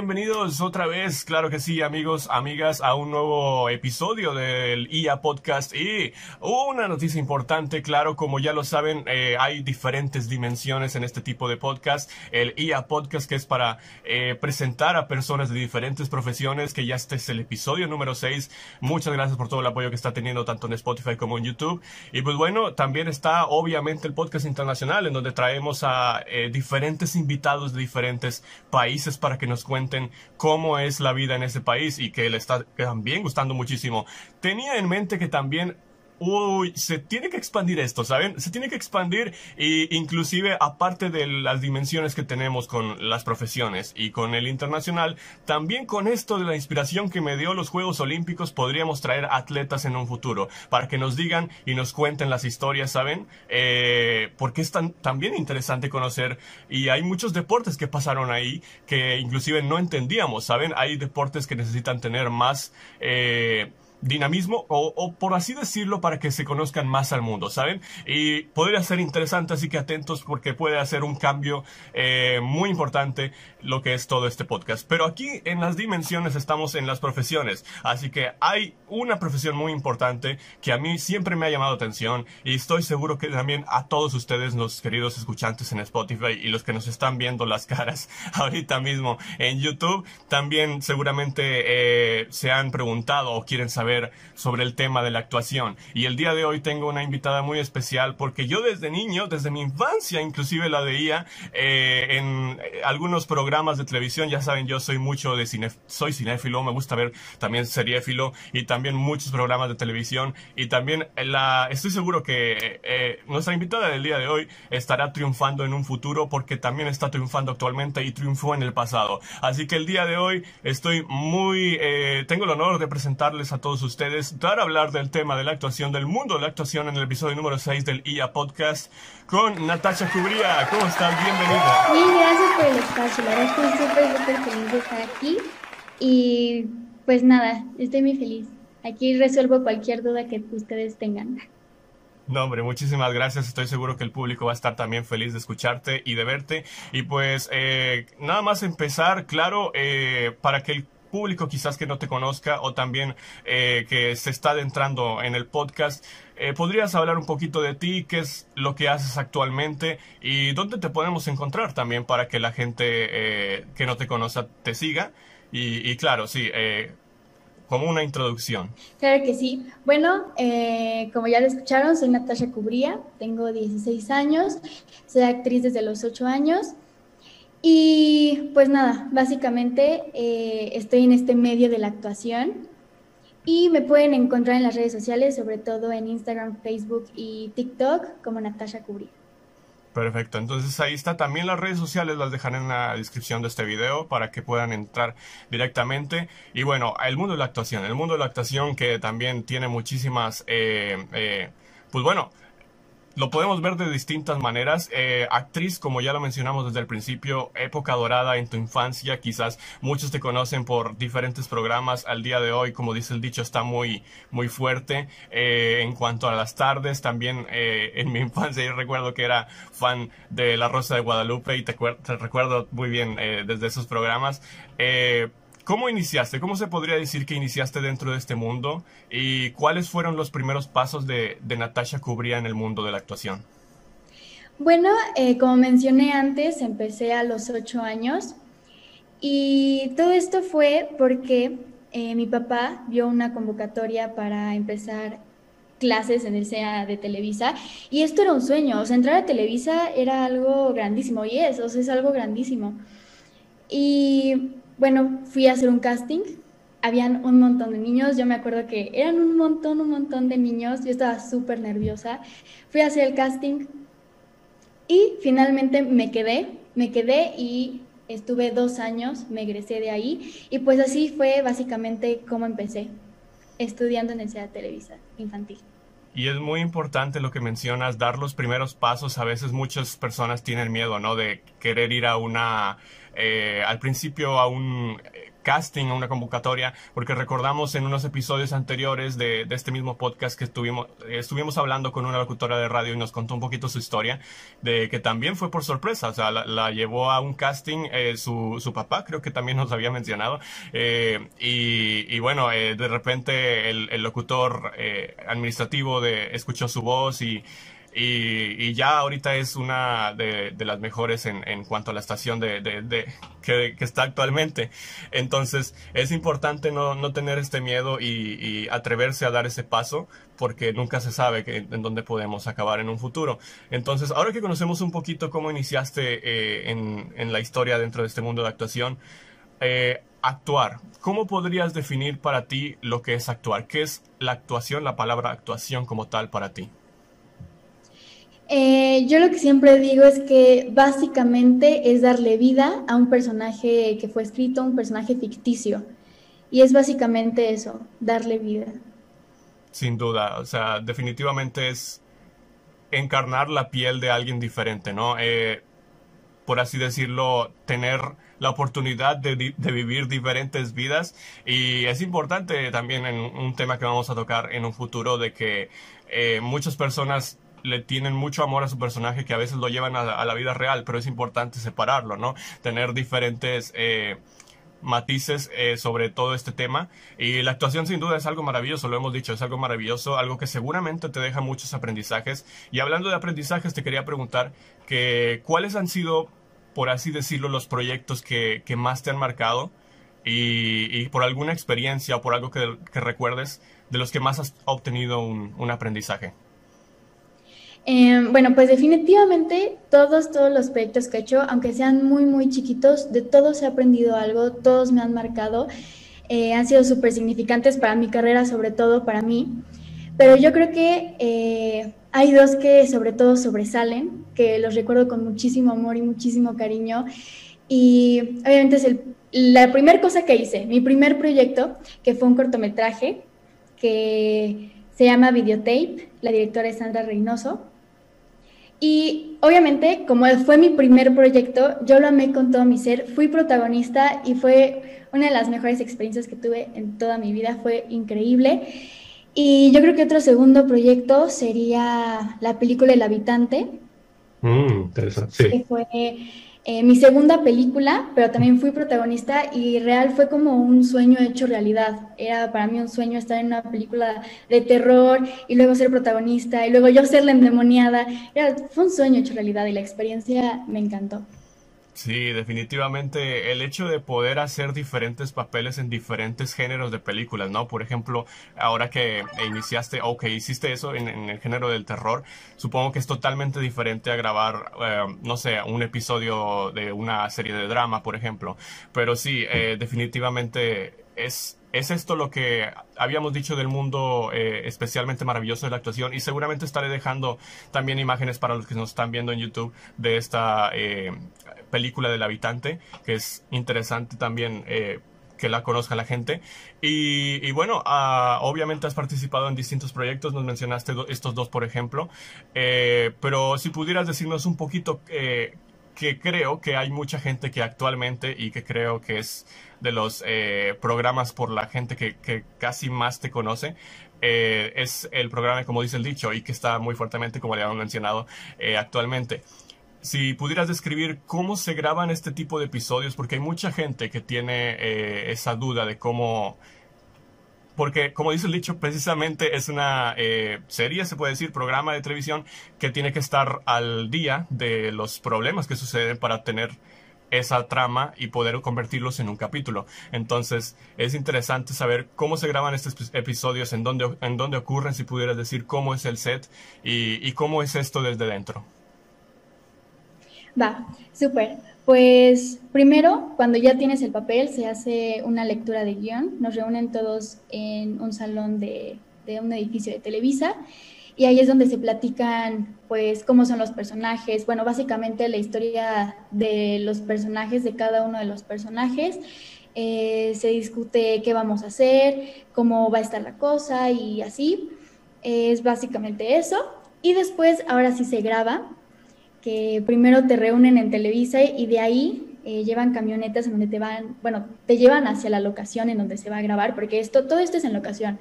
Bienvenidos otra vez, claro que sí, amigos, amigas, a un nuevo episodio del IA Podcast. Y una noticia importante, claro, como ya lo saben, eh, hay diferentes dimensiones en este tipo de podcast. El IA Podcast, que es para eh, presentar a personas de diferentes profesiones, que ya este es el episodio número 6. Muchas gracias por todo el apoyo que está teniendo tanto en Spotify como en YouTube. Y pues bueno, también está obviamente el podcast internacional, en donde traemos a eh, diferentes invitados de diferentes países para que nos cuenten cómo es la vida en ese país y que le está también gustando muchísimo. Tenía en mente que también uy, se tiene que expandir esto, ¿saben? Se tiene que expandir e inclusive aparte de las dimensiones que tenemos con las profesiones y con el internacional, también con esto de la inspiración que me dio los Juegos Olímpicos podríamos traer atletas en un futuro para que nos digan y nos cuenten las historias, ¿saben? Eh, porque es tan, también interesante conocer y hay muchos deportes que pasaron ahí que inclusive no entendíamos, ¿saben? Hay deportes que necesitan tener más... Eh, dinamismo o, por así decirlo para que se conozcan más al mundo, ¿saben? Y podría ser interesante, así que atentos porque puede hacer un cambio eh, muy importante lo que es todo este podcast. Pero aquí en las dimensiones estamos en las profesiones, así que hay una profesión muy importante que a mí siempre me ha llamado atención y estoy seguro que también a todos ustedes, los queridos escuchantes en Spotify y los que nos están viendo las caras ahorita mismo en YouTube, también seguramente eh, se han preguntado o quieren saber sobre el tema de la actuación. Y el día de hoy tengo una invitada muy especial porque yo desde niño, desde mi infancia inclusive la veía eh, en eh, algunos programas de televisión. Ya saben, yo soy mucho de cine, soy cinéfilo, me gusta ver también seriéfilo y también muchos programas de televisión. Y también la, estoy seguro que eh, nuestra invitada del día de hoy estará triunfando en un futuro porque también está triunfando actualmente y triunfó en el pasado. Así que el día de hoy estoy muy, tengo el honor de presentarles a todos ustedes dar a hablar del tema de la actuación, del mundo de la actuación en el episodio número 6 del IA Podcast con Natasha Cubría. ¿Cómo estás? Bienvenida. Bien, gracias por el espacio. La verdad estoy súper, súper feliz de estar aquí. Y pues nada, estoy muy feliz. Aquí resuelvo cualquier duda que ustedes tengan. No, hombre, muchísimas gracias. Estoy seguro que el público va a estar también feliz de escucharte y de verte. Y pues eh, nada más empezar, claro, eh, para que el público quizás que no te conozca o también eh, que se está adentrando en el podcast, eh, ¿podrías hablar un poquito de ti? ¿Qué es lo que haces actualmente? ¿Y dónde te podemos encontrar también para que la gente eh, que no te conoce te siga? Y, claro, sí, como una introducción. Claro que sí. Bueno, como ya lo escucharon, soy Natasha Cubría, tengo 16 años, soy actriz desde los 8 años. Y pues nada, básicamente eh, estoy en este medio de la actuación y me pueden encontrar en las redes sociales, sobre todo en Instagram, Facebook y TikTok como Natasha Cubrí. Perfecto, entonces ahí está también las redes sociales, las dejaré en la descripción de este video para que puedan entrar directamente. Y bueno, el mundo de la actuación, el mundo de la actuación que también tiene muchísimas, eh, eh, pues bueno, lo podemos ver de distintas maneras. Eh, actriz, como ya lo mencionamos desde el principio, época dorada en tu infancia. Quizás muchos te conocen por diferentes programas. Al día de hoy, como dice el dicho, está muy, muy fuerte. Eh, en cuanto a las tardes, también eh, en mi infancia yo recuerdo que era fan de La Rosa de Guadalupe y te, te recuerdo muy bien desde esos programas. ¿Cómo iniciaste? ¿Cómo se podría decir que iniciaste dentro de este mundo? ¿Y cuáles fueron los primeros pasos de, Natasha Cubría en el mundo de la actuación? Bueno, eh, como mencioné antes, empecé a los ocho años y todo esto fue porque eh, mi papá vio una convocatoria para empezar clases en el SEA de Televisa y esto era un sueño, o sea, entrar a Televisa era algo grandísimo y es, o sea, es algo grandísimo. Y bueno, fui a hacer un casting, habían un montón de niños, yo me acuerdo que eran un montón, un montón de niños, yo estaba súper nerviosa, fui a hacer el casting y finalmente me quedé, me quedé y estuve dos años, me egresé de ahí y pues así fue básicamente como empecé, estudiando en el CEA Televisa infantil. Y es muy importante lo que mencionas, dar los primeros pasos. A veces muchas personas tienen miedo, ¿no? De querer ir a una, eh, al principio a un, casting, una convocatoria, porque recordamos en unos episodios anteriores de, este mismo podcast que estuvimos, estuvimos hablando con una locutora de radio y nos contó un poquito su historia, de que también fue por sorpresa, o sea, la, llevó a un casting eh, su, su, papá, creo que también nos había mencionado, eh, y, bueno, eh, de repente el, el locutor administrativo de, escuchó su voz y y, ya ahorita es una de, las mejores en, cuanto a la estación de, que, está actualmente. Entonces es importante no, no tener este miedo y, atreverse a dar ese paso porque nunca se sabe en dónde podemos acabar en un futuro. Entonces ahora que conocemos un poquito cómo iniciaste eh, en, en, la historia dentro de este mundo de actuación, eh, actuar. ¿Cómo podrías definir para ti lo que es actuar? ¿Qué es la actuación, la palabra actuación como tal para ti? Eh, yo lo que siempre digo es que básicamente es darle vida a un personaje que fue escrito, un personaje ficticio. Y es básicamente eso, darle vida. Sin duda, o sea, definitivamente es encarnar la piel de alguien diferente, ¿no? Eh, por así decirlo, tener la oportunidad de, vivir diferentes vidas y es importante también en un tema que vamos a tocar en un futuro de que eh, muchas personas le tienen mucho amor a su personaje que a veces lo llevan a, la vida real, pero es importante separarlo, ¿no? Tener diferentes eh, matices eh, sobre todo este tema. Y la actuación sin duda es algo maravilloso, lo hemos dicho, es algo maravilloso, algo que seguramente te deja muchos aprendizajes. Y hablando de aprendizajes, te quería preguntar que cuáles han sido, por así decirlo, los proyectos que, más te han marcado y, por alguna experiencia o por algo que, recuerdes de los que más has obtenido un aprendizaje. Em, bueno, pues definitivamente todos, todos los proyectos que he hecho, aunque sean muy, muy chiquitos, de todos he aprendido algo, todos me han marcado, eh, han sido súper significantes para mi carrera, sobre todo para mí. Pero yo creo que eh, hay dos que sobre todo sobresalen, que los recuerdo con muchísimo amor y muchísimo cariño. Y obviamente es el, la primera cosa que hice, mi primer proyecto, que fue un cortometraje que se llama Videotape, la directora es Sandra Reynoso. Y obviamente, como fue mi primer proyecto, yo lo amé con todo mi ser, fui protagonista y fue una de las mejores experiencias que tuve en toda mi vida, fue increíble. Y yo creo que otro segundo proyecto sería la película El Habitante. Mm, interesante. Fue eh, mi segunda película, pero también fui protagonista y real fue como un sueño hecho realidad. Era para mí un sueño estar en una película de terror y luego ser protagonista y luego yo ser la endemoniada. Era, fue un sueño hecho realidad y la experiencia me encantó. Sí, definitivamente el hecho de poder hacer diferentes papeles en diferentes géneros de películas, ¿no? Por ejemplo, ahora que iniciaste o que hiciste eso en, el género del terror, supongo que es totalmente diferente a grabar, eh, no sé, un episodio de una serie de drama, por ejemplo. Pero sí, eh, definitivamente es es esto lo que habíamos dicho del mundo eh, especialmente maravilloso de la actuación y seguramente estaré dejando también imágenes para los que nos están viendo en YouTube de esta película del habitante, que es interesante también eh, que la conozca la gente. Y, bueno, ah, obviamente has participado en distintos proyectos, nos mencionaste estos dos, por ejemplo, eh, pero si pudieras decirnos un poquito eh, que creo que hay mucha gente que actualmente y que creo que es de los programas por la gente que, que, casi más te conoce, es el programa, como dice el dicho, y que está muy fuertemente, como le habíamos mencionado, actualmente si pudieras describir cómo se graban este tipo de episodios, porque hay mucha gente que tiene eh, esa duda de cómo... Porque, como dice el dicho, precisamente es una eh, serie, se puede decir, programa de televisión que tiene que estar al día de los problemas que suceden para tener esa trama y poder convertirlos en un capítulo. Entonces, es interesante saber cómo se graban estos episodios, en dónde, en dónde ocurren, si pudieras decir cómo es el set y, y cómo es esto desde dentro. Va, súper. Pues primero, cuando ya tienes el papel, se hace una lectura de guion. Nos reúnen todos en un salón de, un edificio de Televisa y ahí es donde se platican, pues, cómo son los personajes. Bueno, básicamente la historia de los personajes, de cada uno de los personajes. Eh, se discute qué vamos a hacer, cómo va a estar la cosa y así. es básicamente eso. Y después, ahora sí se graba que primero te reúnen en Televisa y de ahí eh, llevan camionetas en donde te van, bueno, te llevan hacia la locación en donde se va a grabar, porque esto, todo esto es en locación.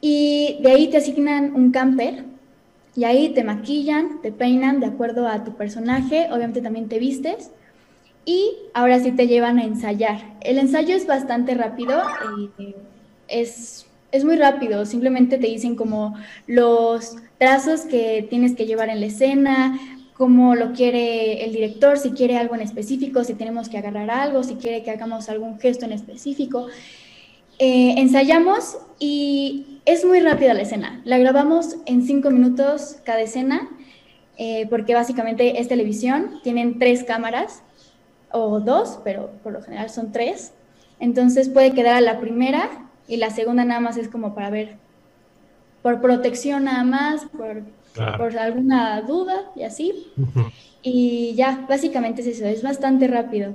Y de ahí te asignan un camper y ahí te maquillan, te peinan de acuerdo a tu personaje, obviamente también te vistes y ahora sí te llevan a ensayar. El ensayo es bastante rápido, eh, es, es muy rápido, simplemente te dicen como los trazos que tienes que llevar en la escena, cómo lo quiere el director, si quiere algo en específico, si tenemos que agarrar algo, si quiere que hagamos algún gesto en específico. Eh, ensayamos y es muy rápida la escena. La grabamos en cinco minutos cada escena, eh, porque básicamente es televisión, tienen tres cámaras o dos, pero por lo general son tres. Entonces puede quedar la primera y la segunda nada más es como para ver, por protección nada más, por, por alguna duda y así. Y ya, básicamente es eso, es bastante rápido.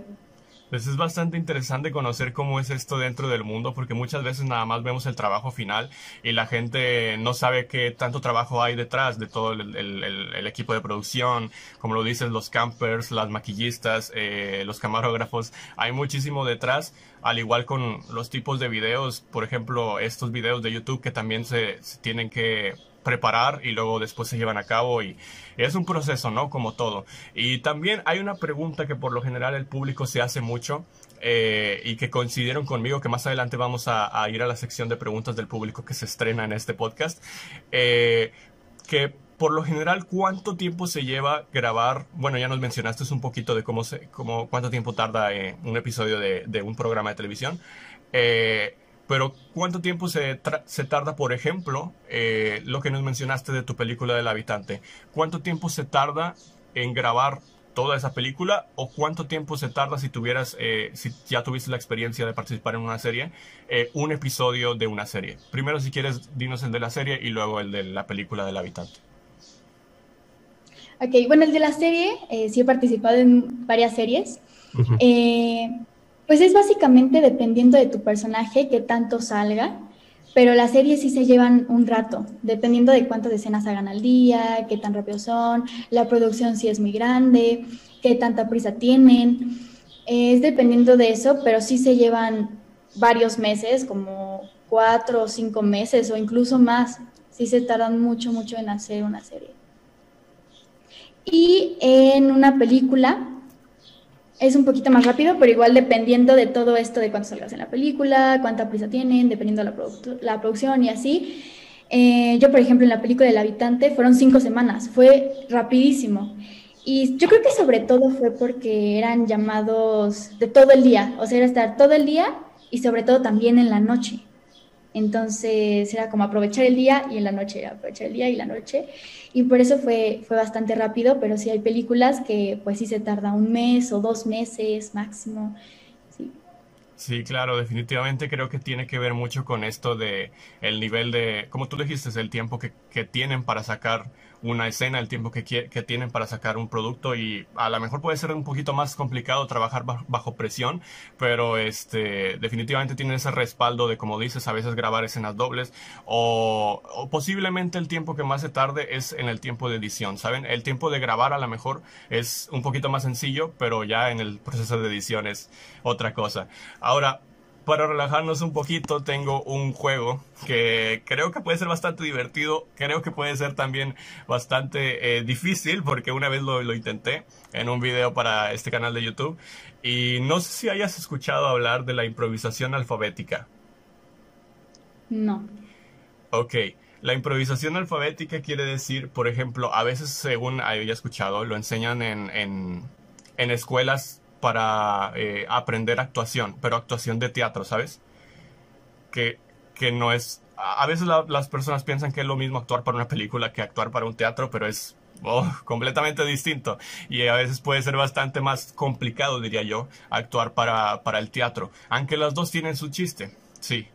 Pues es bastante interesante conocer cómo es esto dentro del mundo, porque muchas veces nada más vemos el trabajo final y la gente no sabe qué tanto trabajo hay detrás de todo el, equipo de producción, como lo dicen los campers, las maquillistas, eh, los camarógrafos, hay muchísimo detrás, al igual con los tipos de videos, por ejemplo, estos videos de YouTube que también se tienen que preparar y luego después se llevan a cabo y es un proceso, ¿no? Como todo. Y también hay una pregunta que por lo general el público se hace mucho eh, y que coincidieron conmigo, que más adelante vamos a, ir a la sección de preguntas del público que se estrena en este podcast, eh, que por lo general, ¿cuánto tiempo se lleva grabar? Bueno, ya nos mencionaste un poquito de cómo se, cómo, cuánto tiempo tarda eh, un episodio de, un programa de televisión. Eh, pero ¿cuánto tiempo se, se tarda, por ejemplo, eh, lo que nos mencionaste de tu película del habitante? ¿Cuánto tiempo se tarda en grabar toda esa película o cuánto tiempo se tarda si tuvieras, eh, si ya tuviste la experiencia de participar en una serie, eh, un episodio de una serie? Primero, si quieres, dinos el de la serie y luego el de la película del habitante. Ok, bueno, el de la serie, sí he participado en varias series. Pues es básicamente dependiendo de tu personaje que tanto salga, pero las series sí se llevan un rato, dependiendo de cuántas escenas hagan al día, qué tan rápido son, la producción si es muy grande, qué tanta prisa tienen. Es dependiendo de eso, pero sí se llevan varios meses, como cuatro o cinco meses o incluso más. Sí se tardan mucho, mucho en hacer una serie. Y en una película, es un poquito más rápido, pero igual dependiendo de todo esto, de cuánto salgas en la película, cuánta prisa tienen, dependiendo de la, la producción y así. Eh, yo, por ejemplo, en la película del habitante fueron cinco semanas, fue rapidísimo. Y yo creo que sobre todo fue porque eran llamados de todo el día, o sea, era estar todo el día y sobre todo también en la noche. Entonces era como aprovechar el día y en la noche, aprovechar el día y la noche. Y por eso fue, fue bastante rápido, pero sí hay películas que pues sí se tarda un mes o dos meses máximo. Sí. Sí, claro, definitivamente creo que tiene que ver mucho con esto de el nivel de, como tú dijiste, el tiempo que, que tienen para sacar una escena, el tiempo que, tienen para sacar un producto y a lo mejor puede ser un poquito más complicado trabajar bajo presión, pero este, definitivamente tienen ese respaldo de, como dices, a veces grabar escenas dobles o, posiblemente el tiempo que más se tarde es en el tiempo de edición, ¿saben? El tiempo de grabar a lo mejor es un poquito más sencillo, pero ya en el proceso de edición es otra cosa. Ahora, para relajarnos un poquito, tengo un juego que creo que puede ser bastante divertido, creo que puede ser también bastante eh, difícil, porque una vez lo, lo, intenté en un video para este canal de YouTube, y no sé si hayas escuchado hablar de la improvisación alfabética. No. Ok. La improvisación alfabética quiere decir, por ejemplo, a veces, según haya escuchado, lo enseñan en, en, en escuelas para eh, aprender actuación, pero actuación de teatro, ¿sabes? Que, que no es... A veces las personas piensan que es lo mismo actuar para una película que actuar para un teatro, pero es oh, completamente distinto. Y a veces puede ser bastante más complicado, diría yo, actuar para, para el teatro. Aunque las dos tienen su chiste, sí.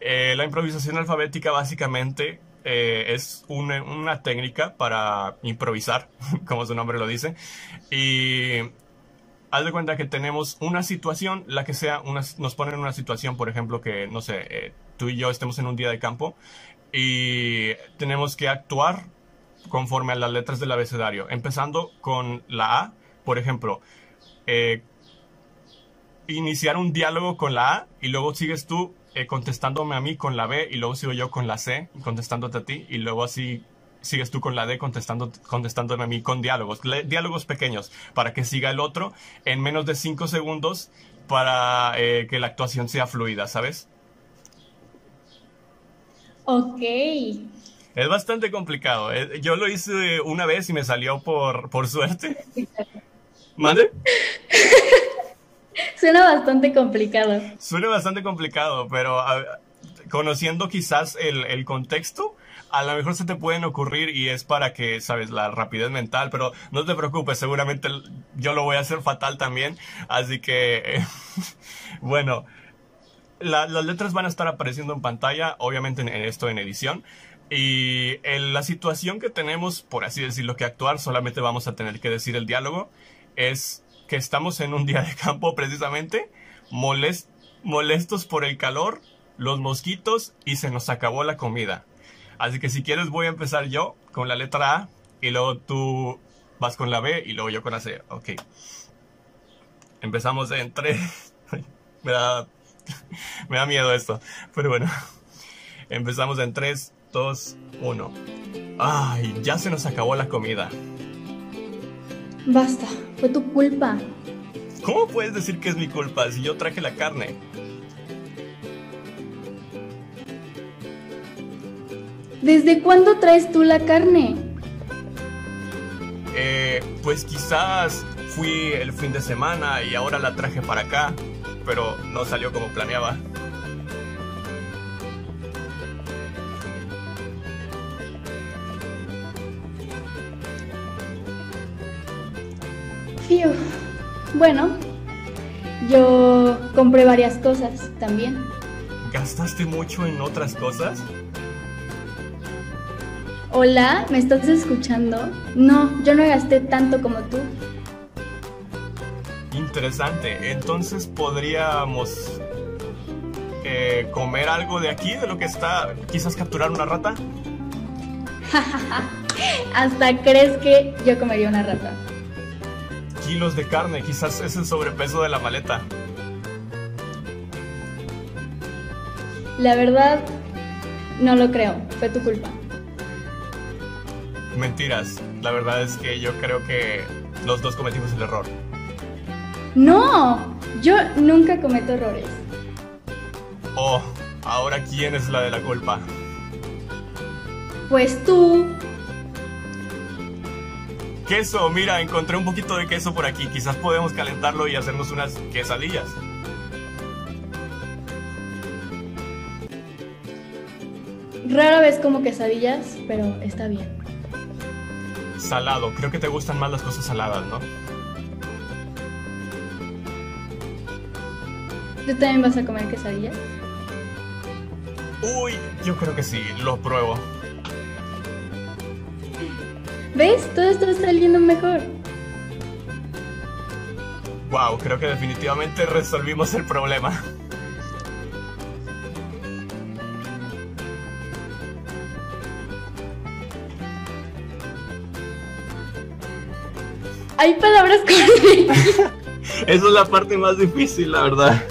Eh, la improvisación alfabética básicamente eh, es una, una, técnica para improvisar, como su nombre lo dice. Y haz de cuenta que tenemos una situación, la que sea, una, nos ponen en una situación, por ejemplo, que, no sé, eh, tú y yo estemos en un día de campo y tenemos que actuar conforme a las letras del abecedario, empezando con la A, por ejemplo, eh, iniciar un diálogo con la A y luego sigues tú eh, contestándome a mí con la B y luego sigo yo con la C contestándote a ti y luego así sigues tú con la D contestando, contestándome a mí con diálogos, diálogos pequeños para que siga el otro en menos de 5 segundos para eh, que la actuación sea fluida, ¿sabes? Ok. Es bastante complicado. Eh, yo lo hice una vez y me salió por, por suerte. ¿Mande? Suena bastante complicado. Suena bastante complicado, pero conociendo quizás el, el, contexto, a lo mejor se te pueden ocurrir y es para que, sabes, la rapidez mental, pero no te preocupes, seguramente yo lo voy a hacer fatal también, así que, bueno, las letras van a estar apareciendo en pantalla, obviamente en, esto en edición. Y en la situación que tenemos, por así decirlo, que actuar, solamente vamos a tener que decir el diálogo, es que estamos en un día de campo precisamente, molestos por el calor, los mosquitos y se nos acabó la comida. Así que si quieres voy a empezar yo con la letra A y luego tú vas con la B y luego yo con la C. Ok. Empezamos en 3. me, da, me da miedo esto. Pero bueno. Empezamos en 3, 2, 1. Ay, ya se nos acabó la comida. Basta, fue tu culpa. ¿Cómo puedes decir que es mi culpa si yo traje la carne? ¿Desde cuándo traes tú la carne? Eh, pues quizás fui el fin de semana y ahora la traje para acá, pero no salió como planeaba. Fiu. Bueno, yo compré varias cosas también. ¿Gastaste mucho en otras cosas? Hola, ¿me estás escuchando? No, yo no gasté tanto como tú. Interesante. Entonces podríamos eh, comer algo de aquí, de lo que está. Quizás capturar una rata. Hasta crees que yo comería una rata. Kilos de carne, quizás es el sobrepeso de la maleta. La verdad, no lo creo. Fue tu culpa. Mentiras. La verdad es que yo creo que los dos cometimos el error. No, yo nunca cometo errores. Oh, ahora quién es la de la culpa. Pues tú. Queso, mira, encontré un poquito de queso por aquí. Quizás podemos calentarlo y hacernos unas quesadillas. Rara vez como quesadillas, pero está bien salado. Creo que te gustan más las cosas saladas, ¿no? ¿Tú también vas a comer quesadillas? Uy, yo creo que sí, lo pruebo. ¿Ves? Todo está saliendo mejor. Wow, creo que definitivamente resolvimos el problema. Hay palabras con Esa es la parte más difícil, la verdad.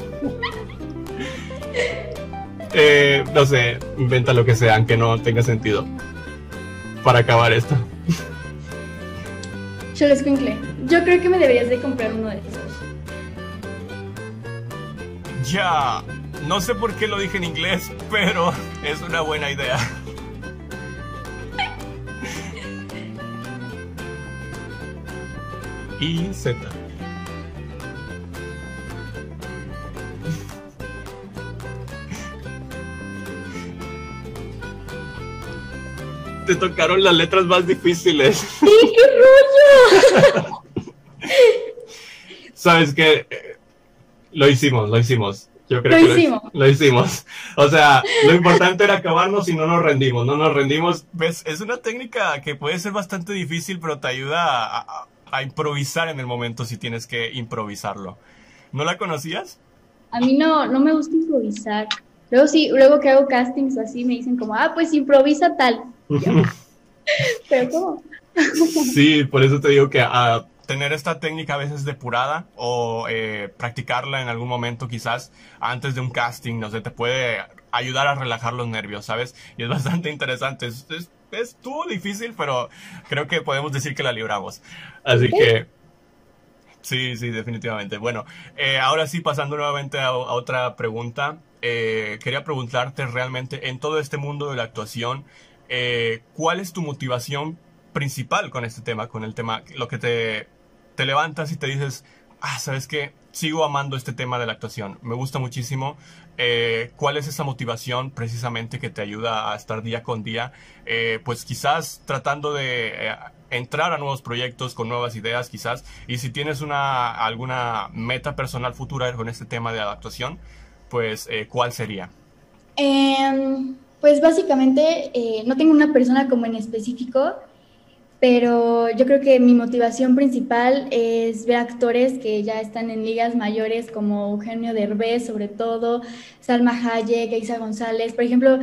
Eh, no sé, inventa lo que sea, aunque no tenga sentido. Para acabar esto. Yo les. Yo creo que me deberías de comprar uno de esos. Ya. No sé por qué lo dije en inglés, pero es una buena idea. Y Z. Te tocaron las letras más difíciles. ¡Sí, qué rollo! Sabes que lo hicimos, lo hicimos. Yo creo lo que hicimos. Lo, hicimos. O sea, lo importante era acabarnos y no nos rendimos. No nos rendimos. ¿Ves? Es una técnica que puede ser bastante difícil, pero te ayuda a, a improvisar en el momento si tienes que improvisarlo. ¿No la conocías? A mí no, no me gusta improvisar. Luego sí, luego que hago castings así me dicen como, ah, pues improvisa tal. Pero ¿cómo? sí, por eso te digo que ah, tener esta técnica a veces depurada o eh, practicarla en algún momento quizás antes de un casting, no sé, te puede ayudar a relajar los nervios, ¿sabes? Y es bastante interesante. Es, es, estuvo difícil, pero creo que podemos decir que la libramos. Así que... Sí, sí, definitivamente. Bueno, eh, ahora sí, pasando nuevamente a, otra pregunta, eh, quería preguntarte realmente en todo este mundo de la actuación, eh, ¿cuál es tu motivación principal con este tema, con el tema, lo que te, te levantas y te dices, ah, sabes que sigo amando este tema de la actuación, me gusta muchísimo. Eh, ¿Cuál es esa motivación precisamente que te ayuda a estar día con día? Eh, pues quizás tratando de eh, entrar a nuevos proyectos con nuevas ideas, quizás. Y si tienes una alguna meta personal futura con este tema de la actuación, pues ¿cuál sería? Em, pues básicamente no tengo una persona como en específico pero yo creo que mi motivación principal es ver actores que ya están en ligas mayores como Eugenio Derbez, sobre todo, Salma Hayek, Isa González, por ejemplo,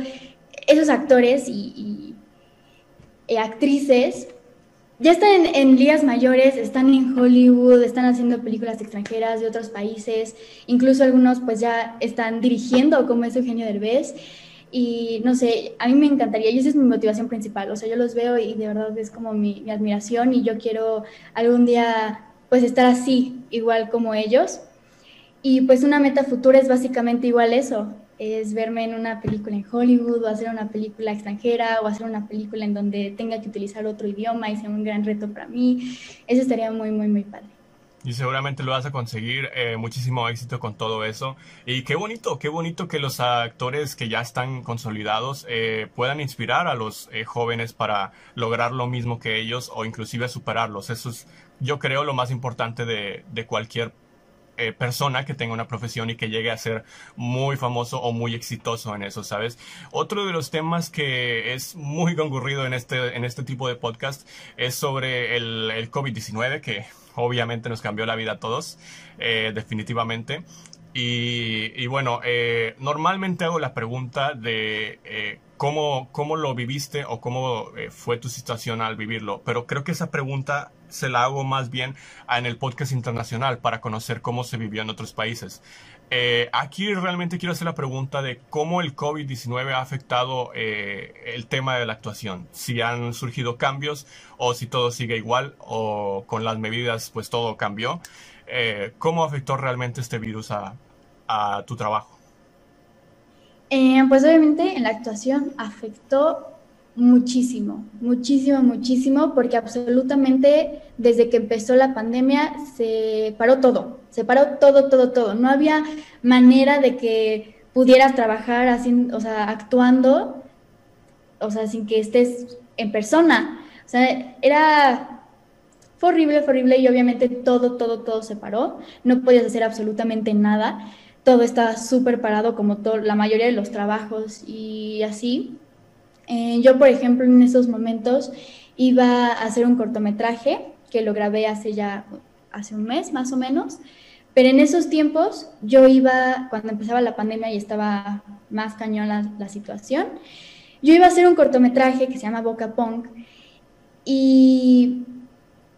esos actores y, actrices ya están en, ligas mayores, están en Hollywood, están haciendo películas extranjeras de otros países, incluso algunos pues ya están dirigiendo como es Eugenio Derbez. Y no sé, a mí me encantaría, y esa es mi motivación principal, o sea, yo los veo y de verdad es como mi, admiración y yo quiero algún día pues estar así, igual como ellos. Y pues una meta futura es básicamente igual eso, es verme en una película en Hollywood o hacer una película extranjera o hacer una película en donde tenga que utilizar otro idioma y sea un gran reto para mí. Eso estaría muy, muy, muy padre y seguramente lo vas a conseguir eh, muchísimo éxito con todo eso. Y qué bonito, qué bonito que los actores que ya están consolidados eh, puedan inspirar a los eh, jóvenes para lograr lo mismo que ellos o inclusive superarlos. Eso es, yo creo, lo más importante de, de cualquier persona que tenga una profesión y que llegue a ser muy famoso o muy exitoso en eso, ¿sabes? Otro de los temas que es muy concurrido en este, en este tipo de podcast es sobre el, el COVID-19, que obviamente nos cambió la vida a todos, eh, definitivamente. Y, bueno, eh, normalmente hago la pregunta de eh, cómo, cómo lo viviste o cómo fue tu situación al vivirlo, pero creo que esa pregunta se la hago más bien en el podcast internacional para conocer cómo se vivió en otros países. Aquí realmente quiero hacer la pregunta de cómo el COVID-19 ha afectado el tema de la actuación. Si han surgido cambios o si todo sigue igual o con las medidas pues todo cambió. Eh, ¿Cómo afectó realmente este virus a, tu trabajo? Eh, pues obviamente en la actuación afectó muchísimo, muchísimo, muchísimo, porque absolutamente desde que empezó la pandemia se paró todo, se paró todo, todo, todo. No había manera de que pudieras trabajar así, o sea, actuando, o sea, sin que estés en persona. O sea, era fue horrible, horrible y obviamente todo, todo, todo se paró. No podías hacer absolutamente nada. Todo estaba súper parado como todo, la mayoría de los trabajos y así. Eh, yo, por ejemplo, en esos momentos iba a hacer un cortometraje que lo grabé hace ya, hace un mes más o menos. Pero en esos tiempos yo iba, cuando empezaba la pandemia y estaba más cañón la, la situación, yo iba a hacer un cortometraje que se llama Boca Punk y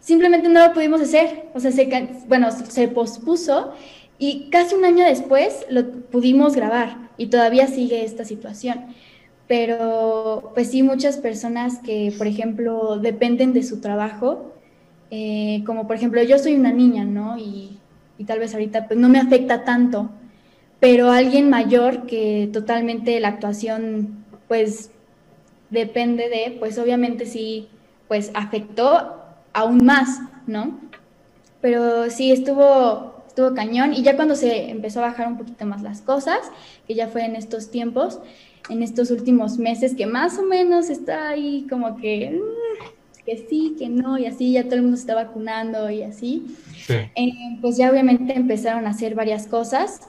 simplemente no lo pudimos hacer. O sea, se, bueno, se pospuso y casi un año después lo pudimos grabar y todavía sigue esta situación. Pero pues sí, muchas personas que, por ejemplo, dependen de su trabajo, eh, como por ejemplo yo soy una niña, ¿no? Y, y tal vez ahorita pues no me afecta tanto, pero alguien mayor que totalmente la actuación pues depende de, pues obviamente sí, pues afectó aún más, ¿no? Pero sí, estuvo, estuvo cañón y ya cuando se empezó a bajar un poquito más las cosas, que ya fue en estos tiempos, en estos últimos meses, que más o menos está ahí como que, mm, que sí, que no, y así, ya todo el mundo se está vacunando y así, eh, pues ya obviamente empezaron a hacer varias cosas.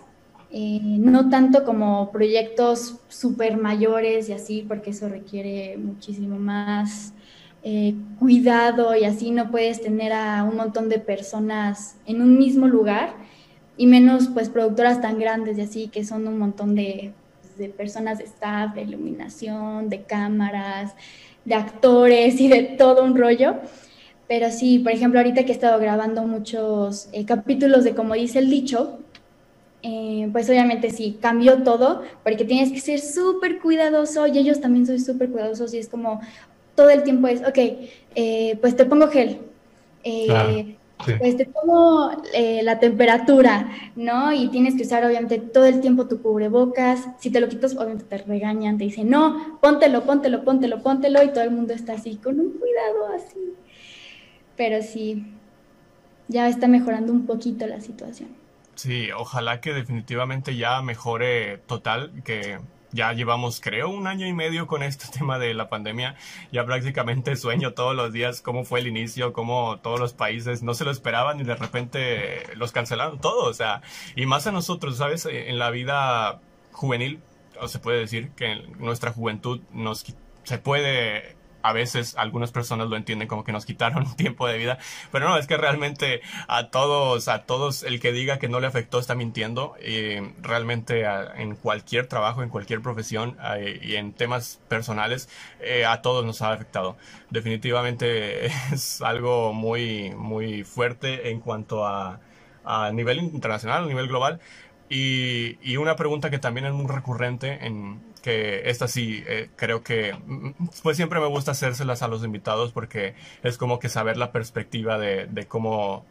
Eh, no tanto como proyectos súper mayores y así, porque eso requiere muchísimo más eh, cuidado y así no puedes tener a un montón de personas en un mismo lugar y menos pues productoras tan grandes y así que son un montón de, de personas de staff, de iluminación, de cámaras, de actores y de todo un rollo. Pero sí, por ejemplo, ahorita que he estado grabando muchos eh, capítulos de como dice el dicho, eh, pues obviamente sí, cambió todo, porque tienes que ser súper cuidadoso y ellos también son súper cuidadosos y es como todo el tiempo es, ok, eh, pues te pongo gel, pues te pongo la temperatura, ¿no? Y tienes que usar obviamente todo el tiempo tu cubrebocas, si te lo quitas obviamente te regañan, te dicen, no, póntelo, póntelo, póntelo, póntelo y todo el mundo está así, con un cuidado así. Pero sí, ya está mejorando un poquito la situación. Sí, ojalá que definitivamente ya mejore total, que ya llevamos creo un año y medio con este tema de la pandemia, ya prácticamente sueño todos los días cómo fue el inicio, cómo todos los países no se lo esperaban y de repente los cancelaron todo, o sea, y más a nosotros, ¿sabes? En la vida juvenil, o se puede decir que nuestra juventud nos se puede a veces algunas personas lo entienden como que nos quitaron tiempo de vida, pero no, es que realmente a todos, a todos, el que diga que no le afectó está mintiendo y realmente en cualquier trabajo, en cualquier profesión y en temas personales, eh, a todos nos ha afectado. Definitivamente es algo muy, muy fuerte en cuanto a, a nivel internacional, a nivel global. Y, y una pregunta que también es muy recurrente en, que esta sí eh, creo que mm, pues siempre me gusta hacérselas a los invitados porque es como que saber la perspectiva de, cómo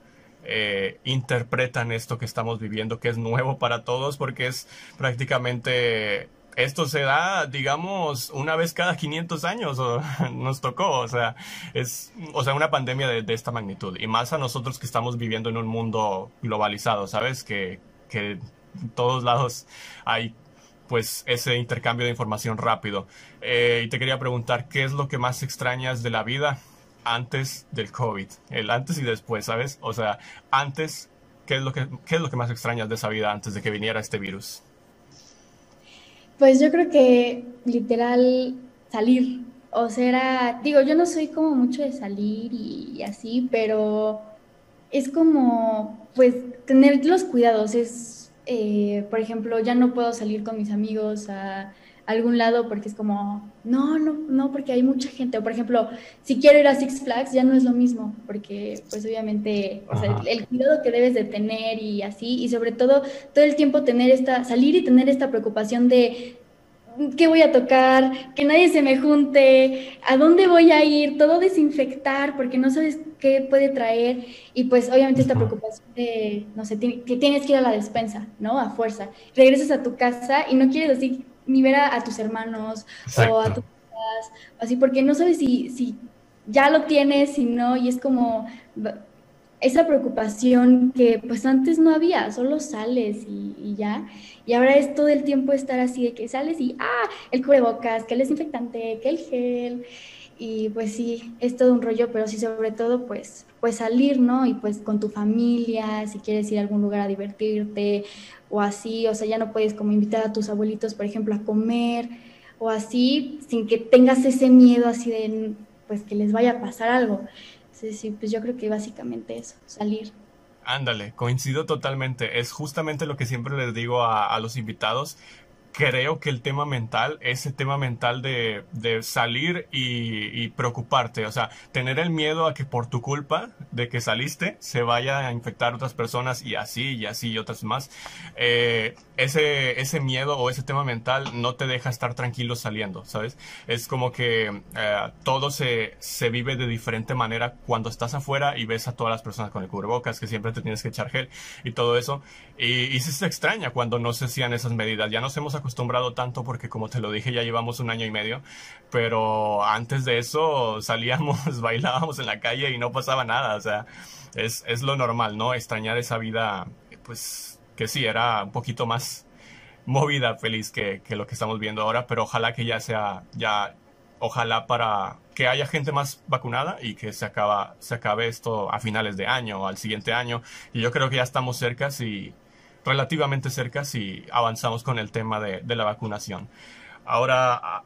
eh, interpretan esto que estamos viviendo que es nuevo para todos porque es prácticamente esto se da, digamos, una vez cada 500 años, o, nos tocó, o sea, es, o sea, una pandemia de, de, esta magnitud, y más a nosotros que estamos viviendo en un mundo globalizado, ¿sabes? Que, que en todos lados hay pues ese intercambio de información rápido. Eh, y te quería preguntar, ¿qué es lo que más extrañas de la vida antes del COVID? El antes y después, ¿sabes? O sea, antes, ¿qué es lo que, qué es lo que más extrañas de esa vida antes de que viniera este virus? Pues yo creo que literal salir. O sea, digo, yo no soy como mucho de salir y así, pero es como, pues, tener los cuidados, es eh, por ejemplo, ya no puedo salir con mis amigos a algún lado porque es como, no, no, no, porque hay mucha gente. O por ejemplo, si quiero ir a Six Flags ya no es lo mismo, porque pues obviamente o sea, el, cuidado que debes de tener y así, y sobre todo todo el tiempo tener esta, salir y tener esta preocupación de qué voy a tocar, que nadie se me junte, a dónde voy a ir, todo desinfectar porque no sabes qué puede traer y pues obviamente esta preocupación de, no sé, que tienes que ir a la despensa, ¿no? A fuerza. Regresas a tu casa y no quieres así ni ver a, tus hermanos o a tus así porque no sabes si, si ya lo tienes, si no, y es como esa preocupación que pues antes no había, solo sales y, y ya. Y ahora es todo el tiempo estar así de que sales y, ah, el cubrebocas, que el desinfectante, que el gel. Y pues sí, es todo un rollo, pero sí sobre todo pues, pues salir, ¿no? Y pues con tu familia, si quieres ir a algún lugar a divertirte o así, o sea, ya no puedes como invitar a tus abuelitos, por ejemplo, a comer o así, sin que tengas ese miedo así de, pues que les vaya a pasar algo. Sí, sí, pues yo creo que básicamente eso, salir. Ándale, coincido totalmente. Es justamente lo que siempre les digo a, a los invitados creo que el tema mental, ese tema mental de, de salir y, y, preocuparte, o sea, tener el miedo a que por tu culpa de que saliste se vaya a infectar otras personas y así y así y otras más, eh, ese, ese miedo o ese tema mental no te deja estar tranquilo saliendo, ¿sabes? Es como que eh, todo se, se vive de diferente manera cuando estás afuera y ves a todas las personas con el cubrebocas, que siempre te tienes que echar gel y todo eso, y, y se extraña cuando no se hacían esas medidas, ya nos hemos acostumbrado tanto porque como te lo dije ya llevamos un año y medio, pero antes de eso salíamos, bailábamos en la calle y no pasaba nada, o sea, es, es lo normal, ¿no? Extrañar esa vida, pues que sí, era un poquito más movida, feliz que, que lo que estamos viendo ahora, pero ojalá que ya sea, ya, ojalá para que haya gente más vacunada y que se acaba, se acabe esto a finales de año o al siguiente año. Y yo creo que ya estamos cerca y relativamente cerca si avanzamos con el tema de, de la vacunación. Ahora,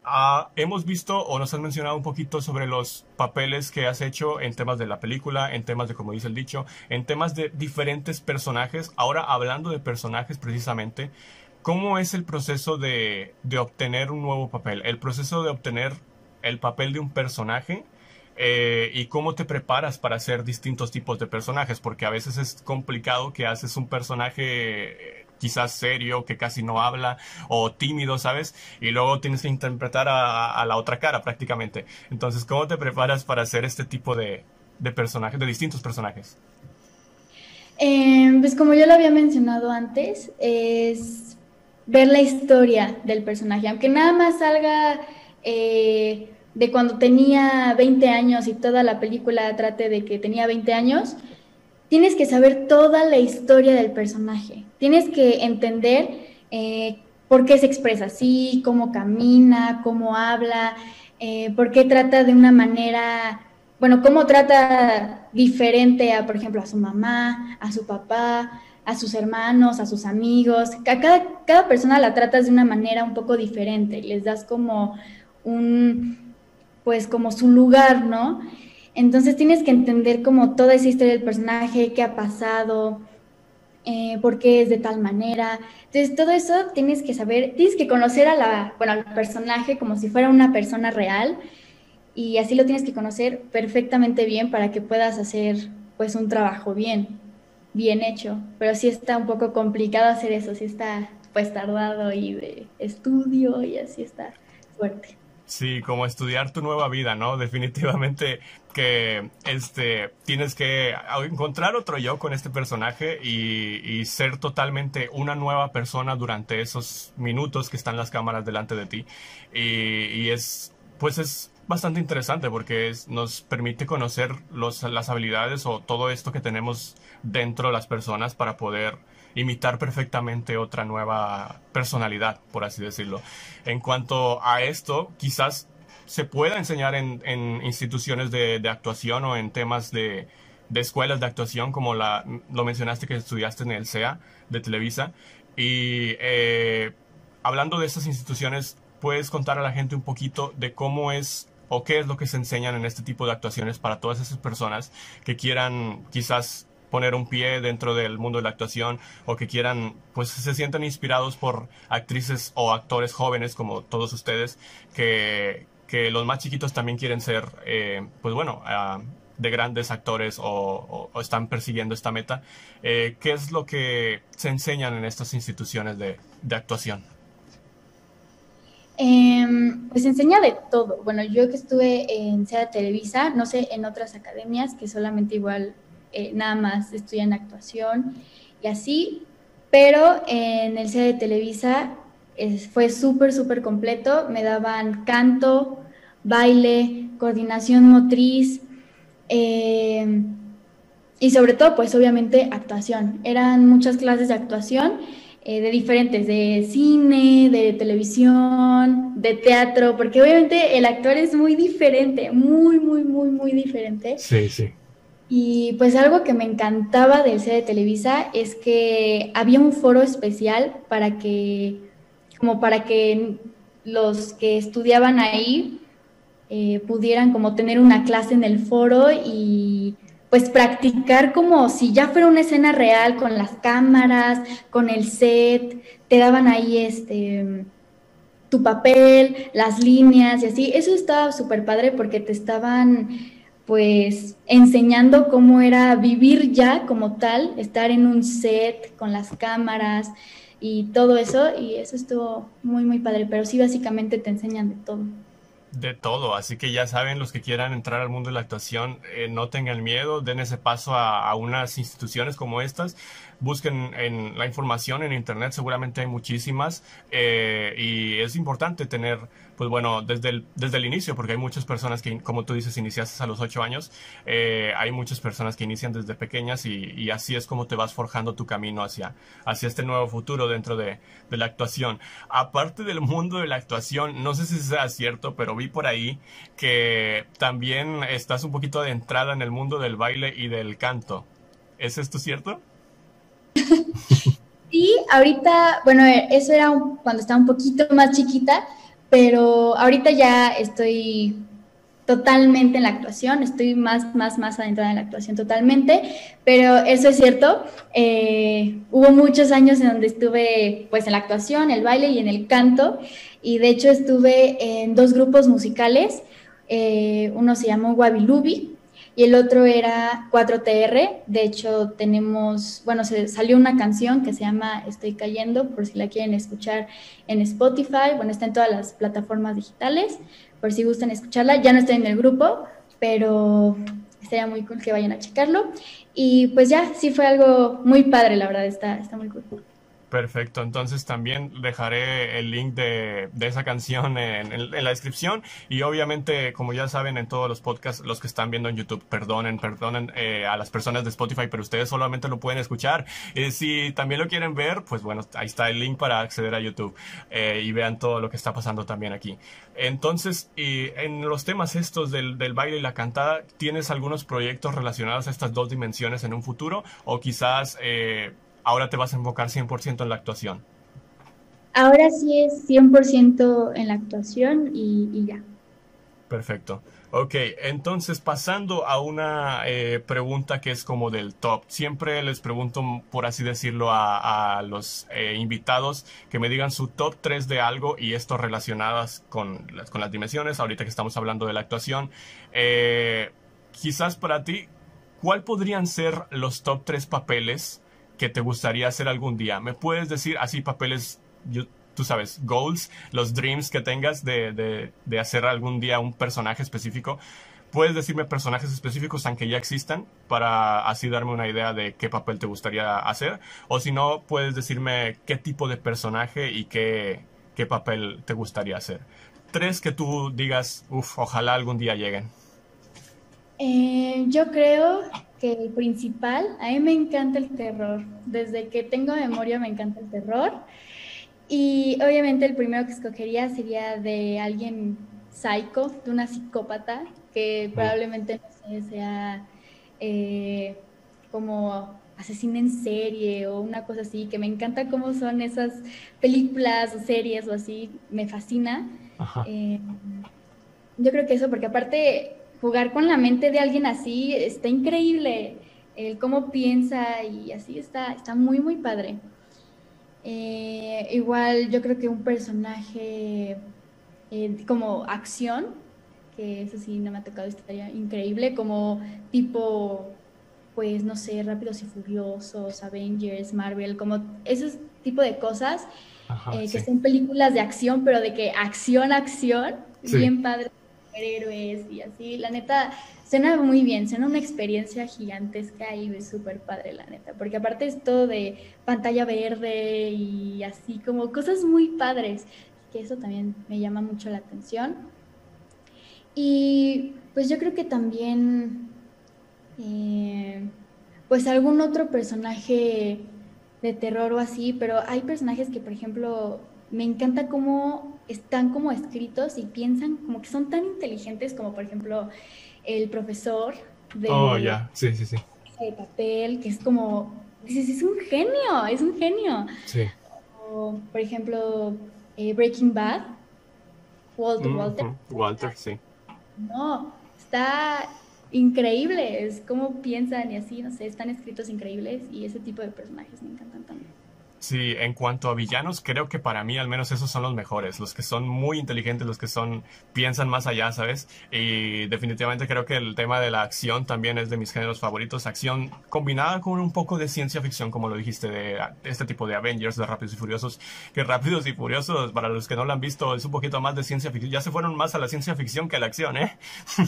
hemos visto o nos has mencionado un poquito sobre los papeles que has hecho en temas de la película, en temas de, como dice el dicho, en temas de diferentes personajes. Ahora, hablando de personajes precisamente, ¿cómo es el proceso de, de obtener un nuevo papel? El proceso de obtener el papel de un personaje Eh, ¿Y cómo te preparas para hacer distintos tipos de personajes? Porque a veces es complicado que haces un personaje eh, quizás serio, que casi no habla, o tímido, ¿sabes? Y luego tienes que interpretar a, la otra cara prácticamente. Entonces, ¿cómo te preparas para hacer este tipo de, personajes, de distintos personajes? Eh, pues como yo lo había mencionado antes, es ver la historia del personaje, aunque nada más salga eh, de cuando tenía 20 años y toda la película trate de que tenía 20 años, tienes que saber toda la historia del personaje, tienes que entender eh, por qué se expresa así, cómo camina, cómo habla, eh, por qué trata de una manera, bueno, cómo trata diferente a, por ejemplo, a su mamá, a su papá, a sus hermanos, a sus amigos. cada, cada persona la tratas de una manera un poco diferente, les das como un, pues como su lugar, ¿no? Entonces tienes que entender como toda esa historia del personaje, qué ha pasado, eh, por qué es de tal manera. Entonces todo eso tienes que saber, tienes que conocer a la, bueno, al personaje como si fuera una persona real y así lo tienes que conocer perfectamente bien para que puedas hacer pues un trabajo bien, bien hecho. Pero sí está un poco complicado hacer eso, sí está pues tardado y de estudio y así está fuerte. Sí, como estudiar tu nueva vida, ¿no? Definitivamente que este tienes que encontrar otro yo con este personaje y, ser totalmente una nueva persona durante esos minutos que están las cámaras delante de ti. Y, es, pues es bastante interesante porque nos permite conocer los, las habilidades o todo esto que tenemos dentro de las personas para poder imitar perfectamente otra nueva personalidad, por así decirlo. En cuanto a esto, quizás se pueda enseñar en, instituciones de, actuación o en temas de, escuelas de actuación, como lo mencionaste que estudiaste en el CEA de Televisa. Y eh, hablando de estas instituciones, ¿puedes contar a la gente un poquito de cómo es o qué es lo que se enseñan en este tipo de actuaciones para todas esas personas que quieran quizás poner un pie dentro del mundo de la actuación o que quieran, pues se sientan inspirados por actrices o actores jóvenes como todos ustedes, que, que los más chiquitos también quieren ser, eh, pues bueno, ah, de grandes actores o, están persiguiendo esta meta. Eh, ¿Qué es lo que se enseñan en estas instituciones de, de actuación? Em, pues enseña de todo. Bueno, yo que estuve en SEA Televisa, no sé en otras academias que solamente igual eh, nada más estudian actuación y así, pero en el CEA de Televisa fue súper, súper completo. Me daban canto, baile, coordinación motriz eh, y sobre todo, pues obviamente actuación. Eran muchas clases de actuación. Eh, de diferentes, de cine, de televisión, de teatro, porque obviamente el actor es muy diferente, muy, muy, muy, muy diferente. Sí, sí. Y pues algo que me encantaba del C de Televisa es que había un foro especial para que, como para que los que estudiaban ahí eh, pudieran como tener una clase en el foro y pues practicar como si ya fuera una escena real con las cámaras, con el set, te daban ahí este tu papel, las líneas y así. Eso estaba súper padre porque te estaban pues enseñando cómo era vivir ya como tal, estar en un set con las cámaras y todo eso, y eso estuvo muy, muy padre, pero sí básicamente te enseñan de todo. De todo, así que ya saben, los que quieran entrar al mundo de la actuación, eh, no tengan miedo, den ese paso a, unas instituciones como estas, busquen en la información en internet, seguramente hay muchísimas, eh, y es importante tener pues bueno, desde el, desde el inicio, porque hay muchas personas que, como tú dices, iniciaste a los ocho años, eh, hay muchas personas que inician desde pequeñas y, así es como te vas forjando tu camino hacia, hacia este nuevo futuro dentro de, de, la actuación. Aparte del mundo de la actuación, no sé si sea cierto, pero vi por ahí que también estás un poquito adentrada en el mundo del baile y del canto. ¿Es esto cierto? Sí, ahorita, bueno, eso era cuando estaba un poquito más chiquita, pero ahorita ya estoy totalmente en la actuación, estoy más, más, más adentrada en la actuación totalmente, pero eso es cierto, eh, hubo muchos años en donde estuve pues en la actuación, el baile y en el canto, y de hecho estuve en dos grupos musicales, Eh, uno se llamó Wabilubi y el otro era 4TR. De hecho, tenemos, bueno, se salió una canción que se llama Estoy cayendo, por si la quieren escuchar en Spotify. Bueno, está en todas las plataformas digitales, por si gustan escucharla. Ya no estoy en el grupo, pero estaría muy cool que vayan a checarlo. Y pues ya, sí fue algo muy padre, la verdad, está, está muy cool. Perfecto, entonces también dejaré el link de, esa canción en, la descripción y obviamente, como ya saben, en todos los podcasts, los que están viendo en YouTube, perdonen, perdonen eh, a las personas de Spotify, pero ustedes solamente lo pueden escuchar. y si también lo quieren ver, pues bueno, ahí está el link para acceder a YouTube eh, y vean todo lo que está pasando también aquí. Entonces, y en los temas estos del, del baile y la cantada, ¿tienes algunos proyectos relacionados a estas dos dimensiones en un futuro? O quizás... Eh, ahora te vas a enfocar 100% en la actuación. Ahora sí es 100% en la actuación y, ya. Perfecto. Ok, entonces pasando a una eh, pregunta que es como del top. Siempre les pregunto, por así decirlo, a, los eh, invitados que me digan su top 3 de algo y esto relacionadas con, con las dimensiones, ahorita que estamos hablando de la actuación. Eh, quizás para ti, ¿cuál podrían ser los top 3 papeles que te gustaría hacer algún día. ¿Me puedes decir así papeles, tú sabes, goals, los dreams que tengas de, de, hacer algún día un personaje específico? Puedes decirme personajes específicos aunque ya existan para así darme una idea de qué papel te gustaría hacer. O si no, puedes decirme qué tipo de personaje y qué, qué papel te gustaría hacer. Tres que tú digas, uff, ojalá algún día lleguen. Eh, yo creo que el principal, a mí me encanta el terror. Desde que tengo memoria me encanta el terror. Y obviamente el primero que escogería sería de alguien psycho, de una psicópata, que probablemente no sea eh, como asesina en serie o una cosa así, que me encanta cómo son esas películas o series o así, me fascina. Eh, yo creo que eso, porque aparte jugar con la mente de alguien así está increíble. El cómo piensa y así está, está muy, muy padre. Eh, igual yo creo que un personaje eh, como acción, que eso sí no me ha tocado, estaría increíble, como tipo, pues no sé, Rápidos y Furiosos, Avengers, Marvel, como ese tipo de cosas, eh, que son películas de acción, pero de que acción, acción, bien padre héroes y así. La neta, suena muy bien, suena una experiencia gigantesca y es súper padre, la neta. Porque aparte es todo de pantalla verde y así como cosas muy padres, que eso también me llama mucho la atención. Y pues yo creo que también, eh, pues algún otro personaje de terror o así, pero hay personajes que, por ejemplo, me encanta cómo están como escritos y piensan como que son tan inteligentes como por ejemplo el profesor de, oh, ya, sí, sí, sí. de papel, que es como, dices, es un genio, es un genio. Sí. O, por ejemplo, eh, Breaking Bad, Walter. Walter, Walter, sí. No, está increíble, es como piensan y así, no sé, están escritos increíbles y ese tipo de personajes me encantan también. Sí, en cuanto a villanos, creo que para mí al menos esos son los mejores, los que son muy inteligentes, los que son piensan más allá, ¿sabes? Y definitivamente creo que el tema de la acción también es de mis géneros favoritos, acción combinada con un poco de ciencia ficción, como lo dijiste, de este tipo de Avengers, de Rápidos y Furiosos, que Rápidos y Furiosos, para los que no lo han visto, es un poquito más de ciencia ficción, ya se fueron más a la ciencia ficción que a la acción, ¿eh?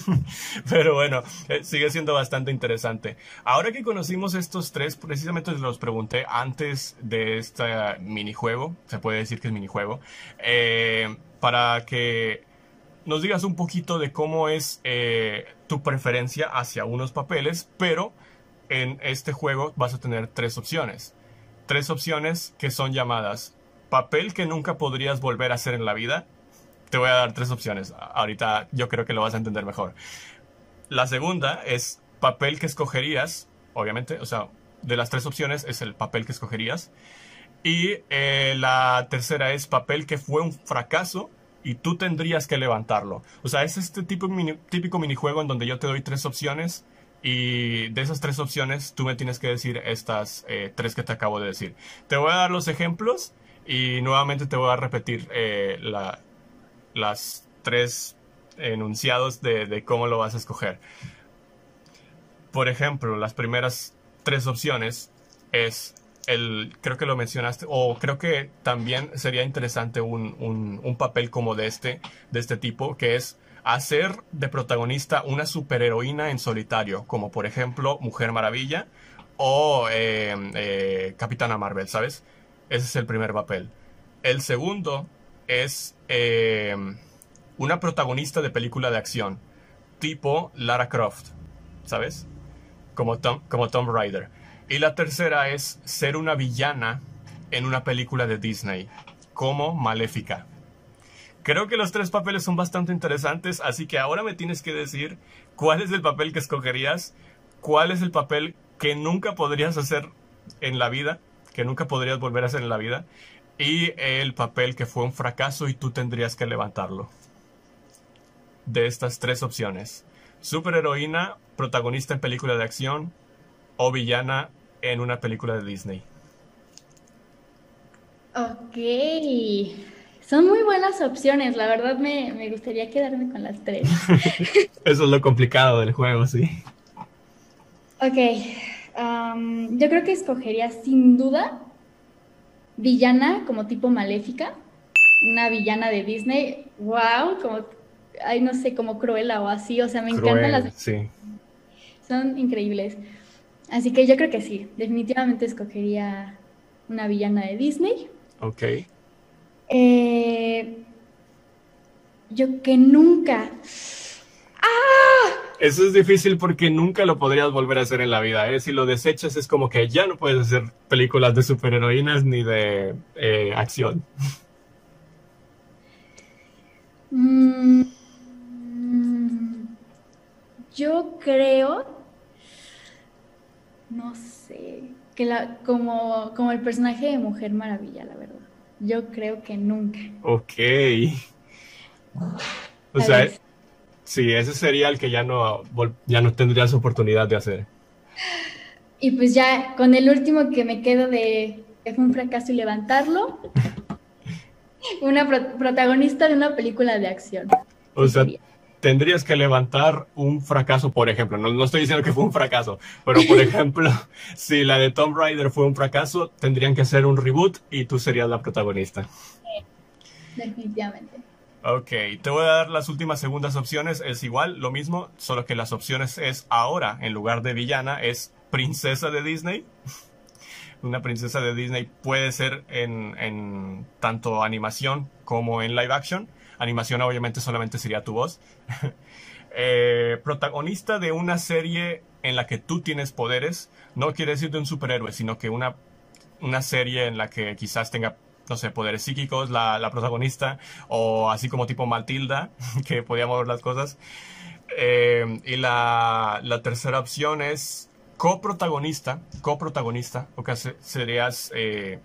Pero bueno, eh, sigue siendo bastante interesante. Ahora que conocimos estos tres, precisamente los pregunté antes de este minijuego, se puede decir que es minijuego, eh, para que nos digas un poquito de cómo es eh, tu preferencia hacia unos papeles, pero en este juego vas a tener tres opciones. Tres opciones que son llamadas papel que nunca podrías volver a hacer en la vida. Te voy a dar tres opciones. Ahorita yo creo que lo vas a entender mejor. La segunda es papel que escogerías, obviamente, o sea, de las tres opciones es el papel que escogerías. Y eh, la tercera es papel que fue un fracaso y tú tendrías que levantarlo. O sea, es este tipo, típico minijuego en donde yo te doy tres opciones y de esas tres opciones tú me tienes que decir estas eh, tres que te acabo de decir. Te voy a dar los ejemplos y nuevamente te voy a repetir eh, las tres enunciados de, de cómo lo vas a escoger. Por ejemplo, las primeras tres opciones es el, creo que lo mencionaste, o creo que también sería interesante un, un, papel como de este, de este tipo, que es hacer de protagonista una superheroína en solitario, como por ejemplo Mujer Maravilla o eh, eh, Capitana Marvel, ¿sabes? Ese es el primer papel. El segundo es eh, una protagonista de película de acción, tipo Lara Croft, ¿sabes? Como Tom, como Tom Rider. Y la tercera es ser una villana en una película de Disney, como Maléfica. Creo que los tres papeles son bastante interesantes, así que ahora me tienes que decir cuál es el papel que escogerías, cuál es el papel que nunca podrías hacer en la vida, que nunca podrías volver a hacer en la vida, y el papel que fue un fracaso y tú tendrías que levantarlo. De estas tres opciones. Superheroína, protagonista en película de acción, o villana en una película de Disney. Ok. Son muy buenas opciones. La verdad me, gustaría quedarme con las tres. Eso es lo complicado del juego, sí. Ok. yo creo que escogería sin duda villana como tipo maléfica. Una villana de Disney. Wow, como, ay, no sé, como Cruella o así. O sea, me encantan las. Sí. Son increíbles. Así que yo creo que sí, definitivamente escogería una villana de Disney. Ok. Eh, yo que nunca. ¡Ah! Eso es difícil porque nunca lo podrías volver a hacer en la vida. ¿eh? Si lo desechas es como que ya no puedes hacer películas de superheroínas ni de eh, acción. Mm, yo creo no sé, que la, como, como el personaje de Mujer Maravilla, la verdad. Yo creo que nunca. Ok. O sea, sí, ese sería el que ya no, ya no tendrías oportunidad de hacer. Y pues ya, con el último que me quedo de que fue un fracaso y levantarlo, una protagonista de una película de acción. O sea, tendrías que levantar un fracaso, por ejemplo, no, estoy diciendo que fue un fracaso, pero por ejemplo, si la de Tomb Raider fue un fracaso, tendrían que hacer un reboot y tú serías la protagonista. definitivamente. Ok, te voy a dar las últimas segundas opciones, es igual, lo mismo, solo que las opciones es ahora, en lugar de villana, es princesa de Disney. Una princesa de Disney puede ser en, en tanto animación como en live action Animación obviamente solamente sería tu voz. Eh, protagonista de una serie en la que tú tienes poderes, no quiere decir de un superhéroe, sino que una, una serie en la que quizás tenga, no sé, poderes psíquicos, la, protagonista, o así como tipo Matilda, que podía mover las cosas. Eh, y la, la, tercera opción es coprotagonista, coprotagonista, o que serías eh,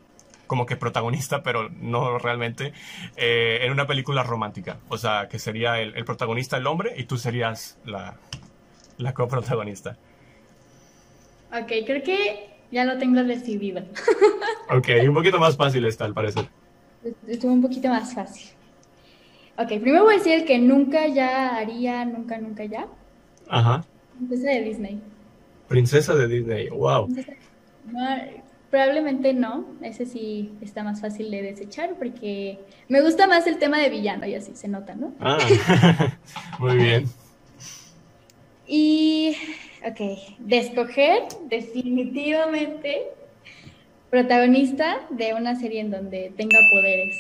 como que protagonista, pero no realmente, eh, en una película romántica. O sea, que sería el, protagonista el hombre y tú serías la, la coprotagonista. Ok, creo que ya lo tengo decidido. ok, un poquito más fácil está, al parecer. Estuvo un poquito más fácil. Ok, primero voy a decir el que nunca ya haría, nunca, nunca ya. Ajá. Princesa de Disney. Princesa de Disney, wow. Probablemente no, ese sí está más fácil de desechar porque me gusta más el tema de villano y así se nota, ¿no? Ah, muy bien. Y, ok, de escoger definitivamente protagonista de una serie en donde tenga poderes.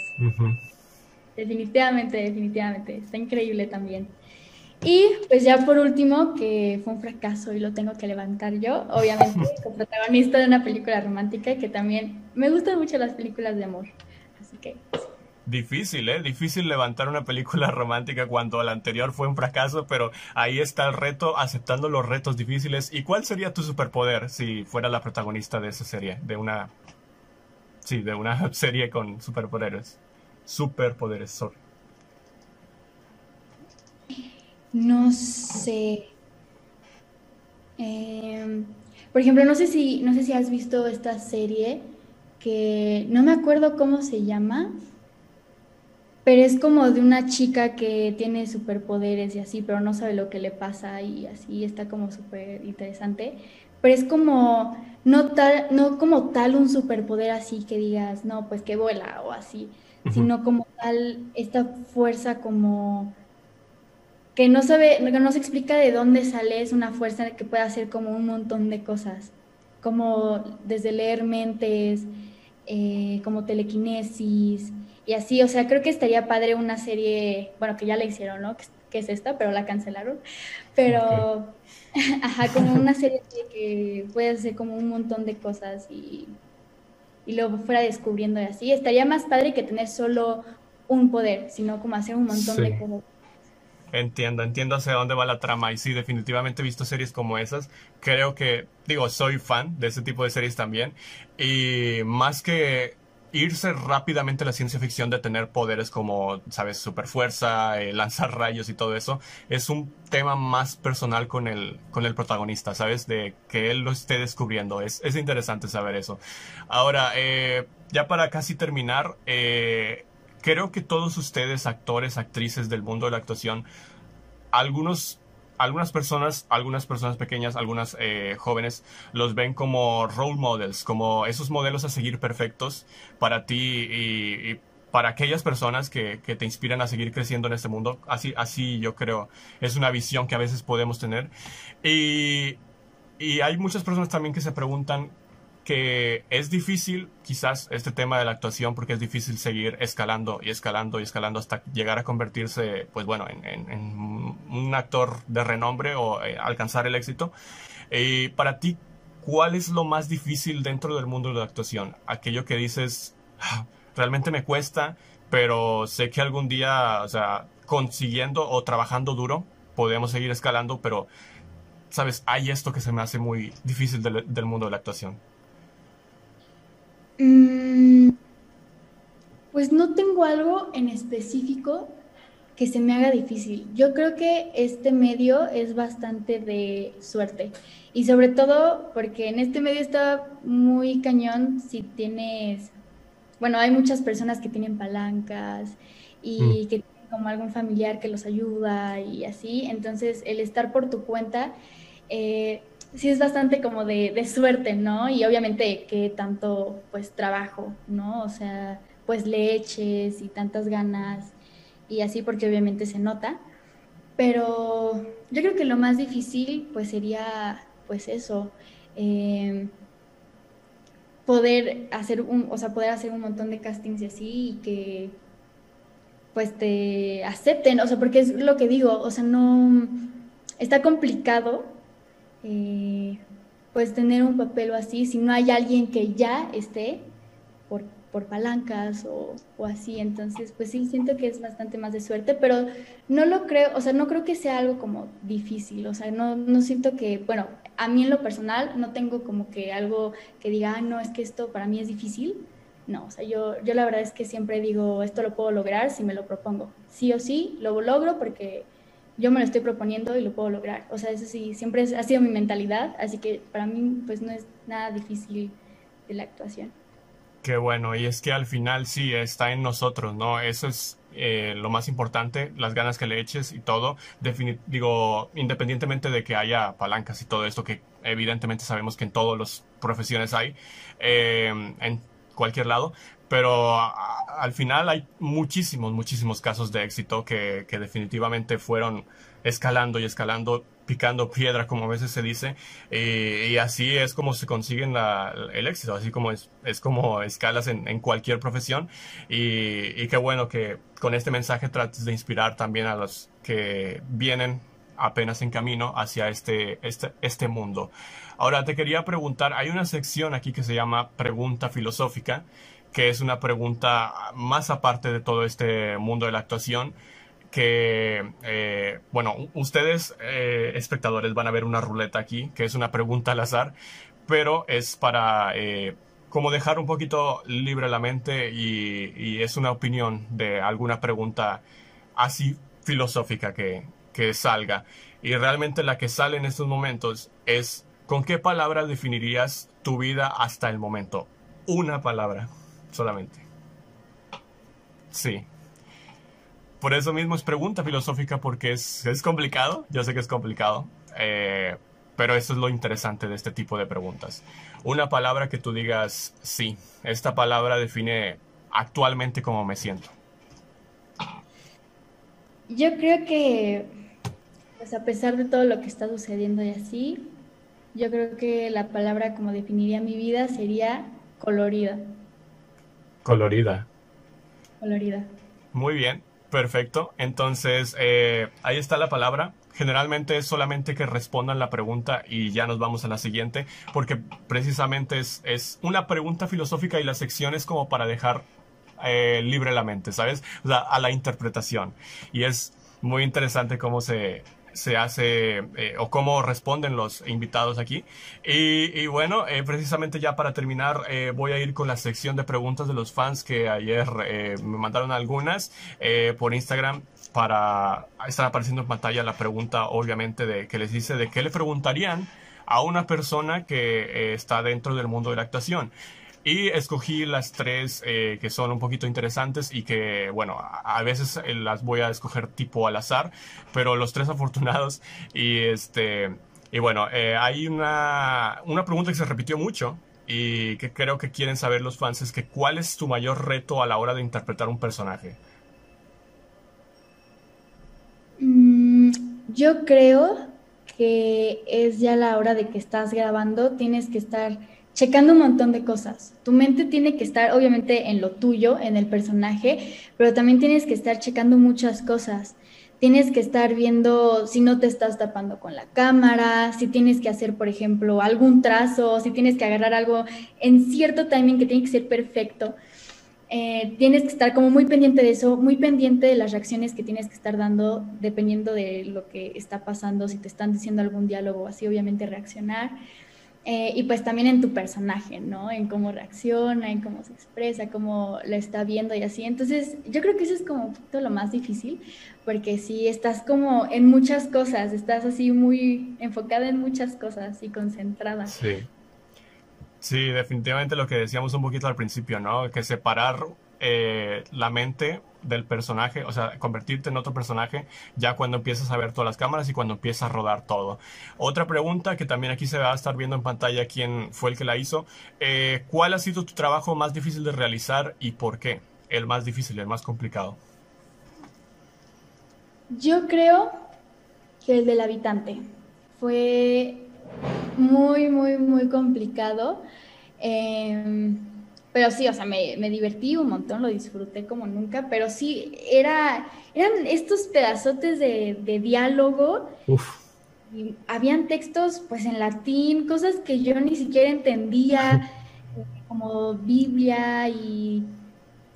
Definitivamente, definitivamente, está increíble también. Y pues ya por último, que fue un fracaso y lo tengo que levantar yo, obviamente, como protagonista de una película romántica que también me gustan mucho las películas de amor. Así que... Difícil, ¿eh? Difícil levantar una película romántica cuando la anterior fue un fracaso, pero ahí está el reto, aceptando los retos difíciles. ¿Y cuál sería tu superpoder si fuera la protagonista de esa serie? De una... Sí, de una serie con superpoderes. Superpoderes, sorry. No sé. Em, por ejemplo, no sé si, no sé si has visto esta serie que no me acuerdo cómo se llama, pero es como de una chica que tiene superpoderes y así, pero no sabe lo que le pasa y así está como súper interesante. Pero es como, no, tal, no como tal un superpoder así que digas, no, pues que vuela o así, sino como tal esta fuerza como que no sabe, que no se explica de dónde sale, es una fuerza que puede hacer como un montón de cosas, como desde leer mentes, eh, como telequinesis, y así, o sea, creo que estaría padre una serie, bueno, que ya la hicieron, ¿no? Que, es esta, pero la cancelaron. Pero, ajá, como una serie que puede hacer como un montón de cosas y, y luego fuera descubriendo y así. Estaría más padre que tener solo un poder, sino como hacer un montón de cosas. Entiendo, entiendo hacia dónde va la trama y sí, definitivamente he visto series como esas. Creo que, digo, soy fan de ese tipo de series también. Y más que irse rápidamente a la ciencia ficción de tener poderes como, sabes, superfuerza, eh, lanzar rayos y todo eso, es un tema más personal con el, con el protagonista, ¿sabes? De que él lo esté descubriendo. Es, es interesante saber eso. Ahora, eh, ya para casi terminar, eh, creo que todos ustedes, actores, actrices del mundo de la actuación, algunos algunas personas, algunas personas pequeñas, algunas eh, jóvenes, los ven como role models, como esos modelos a seguir perfectos para ti y, para aquellas personas que, te inspiran a seguir creciendo en este mundo. Así, así yo creo, es una visión que a veces podemos tener. Y, y hay muchas personas también que se preguntan que es difícil quizás este tema de la actuación porque es difícil seguir escalando y escalando y escalando hasta llegar a convertirse, pues bueno, en, un actor de renombre o eh, alcanzar el éxito. Y para ti, ¿cuál es lo más difícil dentro del mundo de la actuación? Aquello que dices, ah, realmente me cuesta, pero sé que algún día, o sea, consiguiendo o trabajando duro, podemos seguir escalando, pero, sabes, hay esto que se me hace muy difícil del mundo de la actuación. Mm, pues no tengo algo en específico que se me haga difícil. Yo creo que este medio es bastante de suerte y sobre todo porque en este medio está muy cañón si tienes, bueno, hay muchas personas que tienen palancas y mm. que tienen como algún familiar que los ayuda y así, entonces el estar por tu cuenta eh, sí es bastante como de, suerte, ¿no? Y obviamente que tanto pues trabajo, ¿no? O sea, pues leches y tantas ganas y así porque obviamente se nota. Pero yo creo que lo más difícil pues sería pues eso, em, poder hacer un, o sea, poder hacer un montón de castings y así y que pues te acepten, o sea, porque es lo que digo, o sea, no, está complicado eh, pues tener un papel o así, si no hay alguien que ya esté por, por palancas o, o, así, entonces pues sí siento que es bastante más de suerte, pero no lo creo, o sea, no creo que sea algo como difícil, o sea, no, no siento que, bueno, a mí en lo personal no tengo como que algo que diga, ah, no, es que esto para mí es difícil, no, o sea, yo, yo la verdad es que siempre digo, esto lo puedo lograr si me lo propongo, sí o sí, lo logro porque yo me lo estoy proponiendo y lo puedo lograr. O sea, eso sí, siempre ha sido mi mentalidad, así que para mí pues no es nada difícil la actuación. Qué bueno, y es que al final sí, está en nosotros, ¿no? Eso es eh, lo más importante, las ganas que le eches y todo. digo, independientemente de que haya palancas y todo esto, que evidentemente sabemos que en todas las profesiones hay, eh, en cualquier lado, pero al final hay muchísimos, muchísimos casos de éxito que, definitivamente fueron escalando y escalando, picando piedra, como a veces se dice, y, así es como se consiguen el éxito, así como es, es como escalas en, cualquier profesión, y, qué bueno que con este mensaje trates de inspirar también a los que vienen apenas en camino hacia este, este, este mundo. Ahora te quería preguntar, hay una sección aquí que se llama Pregunta Filosófica, que es una pregunta más aparte de todo este mundo de la actuación, que, eh, bueno, ustedes, eh, espectadores, van a ver una ruleta aquí, que es una pregunta al azar, pero es para eh, como dejar un poquito libre la mente y, es una opinión de alguna pregunta así filosófica que, que salga. Y realmente la que sale en estos momentos es, ¿con qué palabra definirías tu vida hasta el momento? Una palabra solamente. Sí. por eso mismo es pregunta filosófica, porque es, es complicado, yo sé que es complicado, eh, pero eso es lo interesante de este tipo de preguntas. Una palabra que tú digas, sí, esta palabra define actualmente cómo me siento. Yo creo que, pues a pesar de todo lo que está sucediendo y así, yo creo que la palabra como definiría mi vida sería colorida. Colorida. Colorida. Muy bien, perfecto. Entonces, eh, ahí está la palabra. Generalmente es solamente que respondan la pregunta y ya nos vamos a la siguiente, porque precisamente es, es una pregunta filosófica y la sección es como para dejar eh, libre la mente, ¿sabes? O sea, a la interpretación. Y es muy interesante cómo se, se hace eh, o cómo responden los invitados aquí. Y, bueno, eh, precisamente ya para terminar, eh, voy a ir con la sección de preguntas de los fans que ayer me mandaron algunas por Instagram para estar apareciendo en pantalla la pregunta, obviamente, de que les dice de qué le preguntarían a una persona que está dentro del mundo de la actuación. Y escogí las tres eh, que son un poquito interesantes y que, bueno, a, veces eh, las voy a escoger tipo al azar, pero los tres afortunados. Y este, y bueno, eh, hay una, una pregunta que se repitió mucho y que creo que quieren saber los fans es que ¿cuál es tu mayor reto a la hora de interpretar un personaje? Mm, yo creo que es ya la hora de que estás grabando, tienes que estar checando un montón de cosas. Tu mente tiene que estar obviamente en lo tuyo, en el personaje, pero también tienes que estar checando muchas cosas. Tienes que estar viendo si no te estás tapando con la cámara, si tienes que hacer, por ejemplo, algún trazo, si tienes que agarrar algo en cierto timing que tiene que ser perfecto. Eh, tienes que estar como muy pendiente de eso, muy pendiente de las reacciones que tienes que estar dando dependiendo de lo que está pasando, si te están diciendo algún diálogo así, obviamente reaccionar. Eh, y pues también en tu personaje, ¿no? En cómo reacciona, en cómo se expresa, cómo lo está viendo y así. Entonces, yo creo que eso es como todo lo más difícil, porque si estás como en muchas cosas, estás así muy enfocada en muchas cosas y concentrada. Sí. Sí, definitivamente lo que decíamos un poquito al principio, ¿no? Que separar eh, la mente del personaje, o sea, convertirte en otro personaje ya cuando empiezas a ver todas las cámaras y cuando empiezas a rodar todo. Otra pregunta que también aquí se va a estar viendo en pantalla quién fue el que la hizo. Eh, ¿Cuál ha sido tu trabajo más difícil de realizar y por qué? El más difícil, el más complicado. Yo creo que el del habitante fue muy, muy, muy complicado. Eh, pero sí, o sea, me, me, divertí un montón, lo disfruté como nunca, pero sí, era, eran estos pedazotes de, de diálogo. Y habían textos pues en latín, cosas que yo ni siquiera entendía, como Biblia y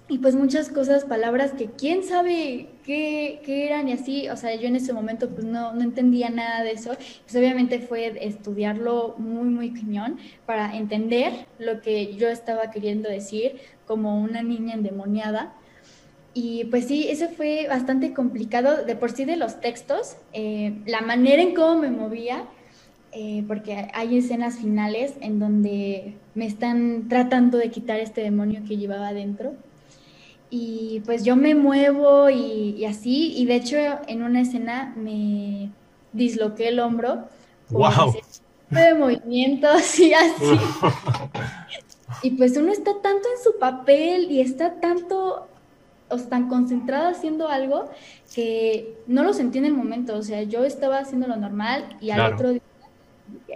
y pues muchas cosas, palabras que quién sabe qué, qué, eran y así, o sea, yo en ese momento pues no, no entendía nada de eso, pues obviamente fue estudiarlo muy, muy cañón para entender lo que yo estaba queriendo decir como una niña endemoniada. Y pues sí, eso fue bastante complicado de por sí de los textos, eh, la manera en cómo me movía, eh, porque hay escenas finales en donde me están tratando de quitar este demonio que llevaba adentro y pues yo me muevo y, así, y de hecho en una escena me disloqué el hombro. ¡Wow! De movimientos y así. y pues uno está tanto en su papel y está tanto o tan concentrada haciendo algo que no lo sentí en el momento. O sea, yo estaba haciendo lo normal y al otro día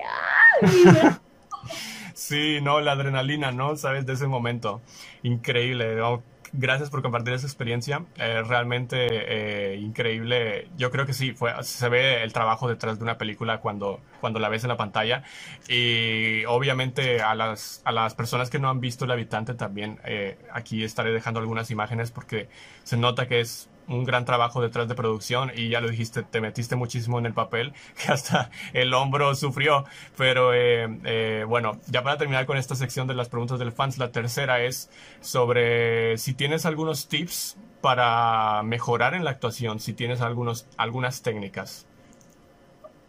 ¡ah! Sí, no, la adrenalina, ¿no? Sabes, de ese momento. Increíble. ¿no? Gracias por compartir esa experiencia. Eh, realmente eh, increíble. Yo creo que sí, fue, se ve el trabajo detrás de una película cuando, cuando la ves en la pantalla. Y obviamente a las, a las personas que no han visto El Habitante también, eh, aquí estaré dejando algunas imágenes porque se nota que es un gran trabajo detrás de producción y ya lo dijiste, te metiste muchísimo en el papel, que hasta el hombro sufrió. Pero eh, eh, bueno, ya para terminar con esta sección de las preguntas del fans, la tercera es sobre si tienes algunos tips para mejorar en la actuación, si tienes algunos, algunas técnicas.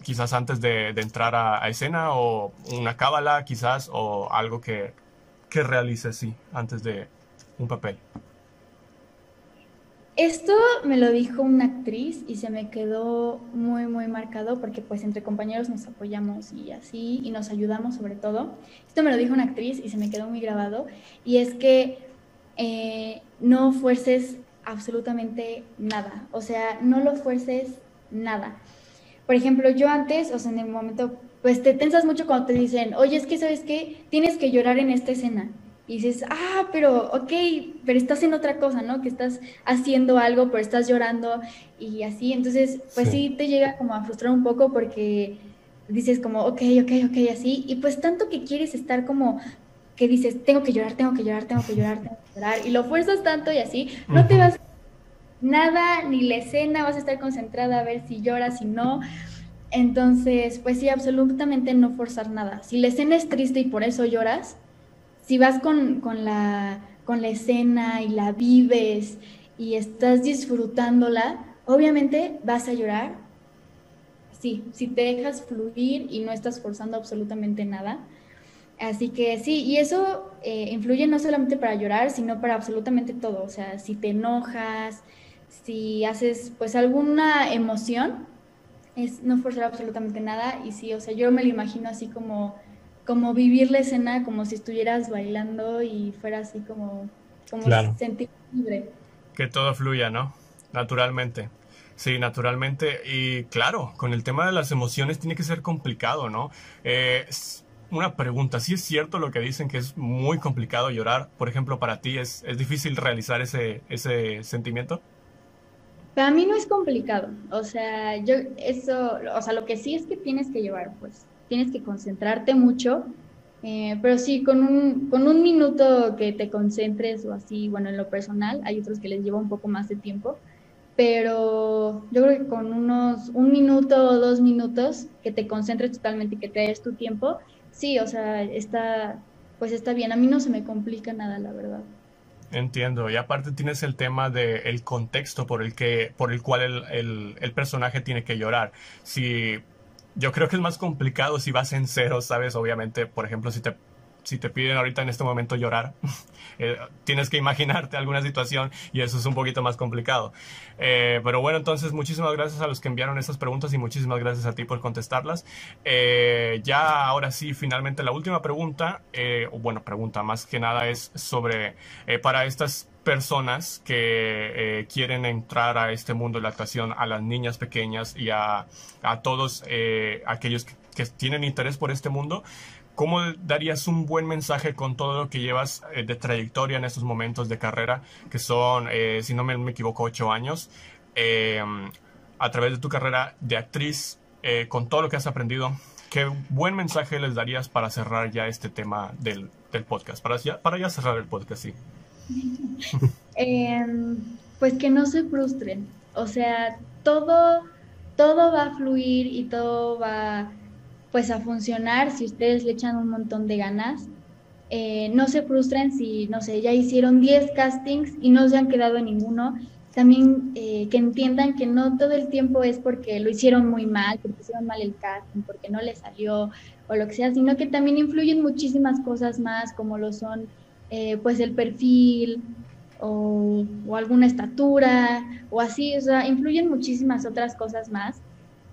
Quizás antes de, entrar a, escena o una cábala, quizás, o algo que, que realices, sí, antes de un papel. Esto me lo dijo una actriz y se me quedó muy, muy marcado porque pues entre compañeros nos apoyamos y así y nos ayudamos sobre todo. Esto me lo dijo una actriz y se me quedó muy grabado y es que eh, no fuerces absolutamente nada, o sea, no lo fuerces nada. Por ejemplo, yo antes, o sea, en el momento, pues te tensas mucho cuando te dicen, oye, es que, ¿sabes qué? Tienes que llorar en esta escena y dices, ah, pero ok, pero estás en otra cosa, ¿no? Que estás haciendo algo, pero estás llorando y así. Entonces, pues sí. te llega como a frustrar un poco porque dices como, ok, ok, ok, así. Y pues tanto que quieres estar como que dices, tengo que llorar, tengo que llorar, tengo que llorar, tengo que llorar. Y lo fuerzas tanto y así, no te vas nada, ni la escena, vas a estar concentrada a ver si lloras, si no. Entonces, pues sí, absolutamente no forzar nada. Si la escena es triste y por eso lloras, si vas con, la, con la escena y la vives y estás disfrutándola, obviamente vas a llorar. Sí, si te dejas fluir y no estás forzando absolutamente nada. Así que sí, y eso eh, influye no solamente para llorar, sino para absolutamente todo. O sea, si te enojas, si haces pues alguna emoción, es no forzar absolutamente nada. Y sí, o sea, yo me lo imagino así como como vivir la escena como si estuvieras bailando y fuera así como, como sentir libre. Que todo fluya, ¿no? Naturalmente. Sí, naturalmente. Y claro, con el tema de las emociones tiene que ser complicado, ¿no? Eh, una pregunta, ¿sí es cierto lo que dicen que es muy complicado llorar? Por ejemplo, para ti, ¿es, es difícil realizar ese, ese sentimiento? Para mí no es complicado, o sea, yo eso, o sea, lo que sí es que tienes que llevar, pues, tienes que concentrarte mucho, eh, pero sí, con un, con un minuto que te concentres o así, bueno, en lo personal, hay otros que les lleva un poco más de tiempo, pero yo creo que con unos un minuto o dos minutos que te concentres totalmente y que te des tu tiempo, sí, o sea, está, pues está bien, a mí no se me complica nada, la verdad. Entiendo, y aparte tienes el tema del el contexto por el, que, por el cual el, el, el personaje tiene que llorar. Si yo creo que es más complicado si vas en cero, ¿sabes? Obviamente, por ejemplo, si te, si te piden ahorita en este momento llorar, eh, tienes que imaginarte alguna situación y eso es un poquito más complicado. Eh, pero bueno, entonces muchísimas gracias a los que enviaron esas preguntas y muchísimas gracias a ti por contestarlas. Eh, ya ahora sí, finalmente la última pregunta, bueno, pregunta más que nada es sobre, para estas personas que eh, quieren entrar a este mundo de la actuación, a las niñas pequeñas y a, a todos eh, aquellos que, tienen interés por este mundo, ¿cómo darías un buen mensaje con todo lo que llevas eh, de trayectoria en estos momentos de carrera, que son, si no me, me, equivoco, ocho años, a través de tu carrera de actriz, con todo lo que has aprendido? ¿Qué buen mensaje les darías para cerrar ya este tema del, del podcast? Para ya, para ya cerrar el podcast, sí. Em, pues que no se frustren. O sea, todo, todo va a fluir y todo va pues a funcionar si ustedes le echan un montón de ganas. Eh, no se frustren si, no sé, ya hicieron 10 castings y no se han quedado ninguno. También eh, que entiendan que no todo el tiempo es porque lo hicieron muy mal, porque hicieron mal el casting, porque no les salió o lo que sea, sino que también influyen muchísimas cosas más, como lo son eh, pues el perfil o, alguna estatura o así, o sea, influyen muchísimas otras cosas más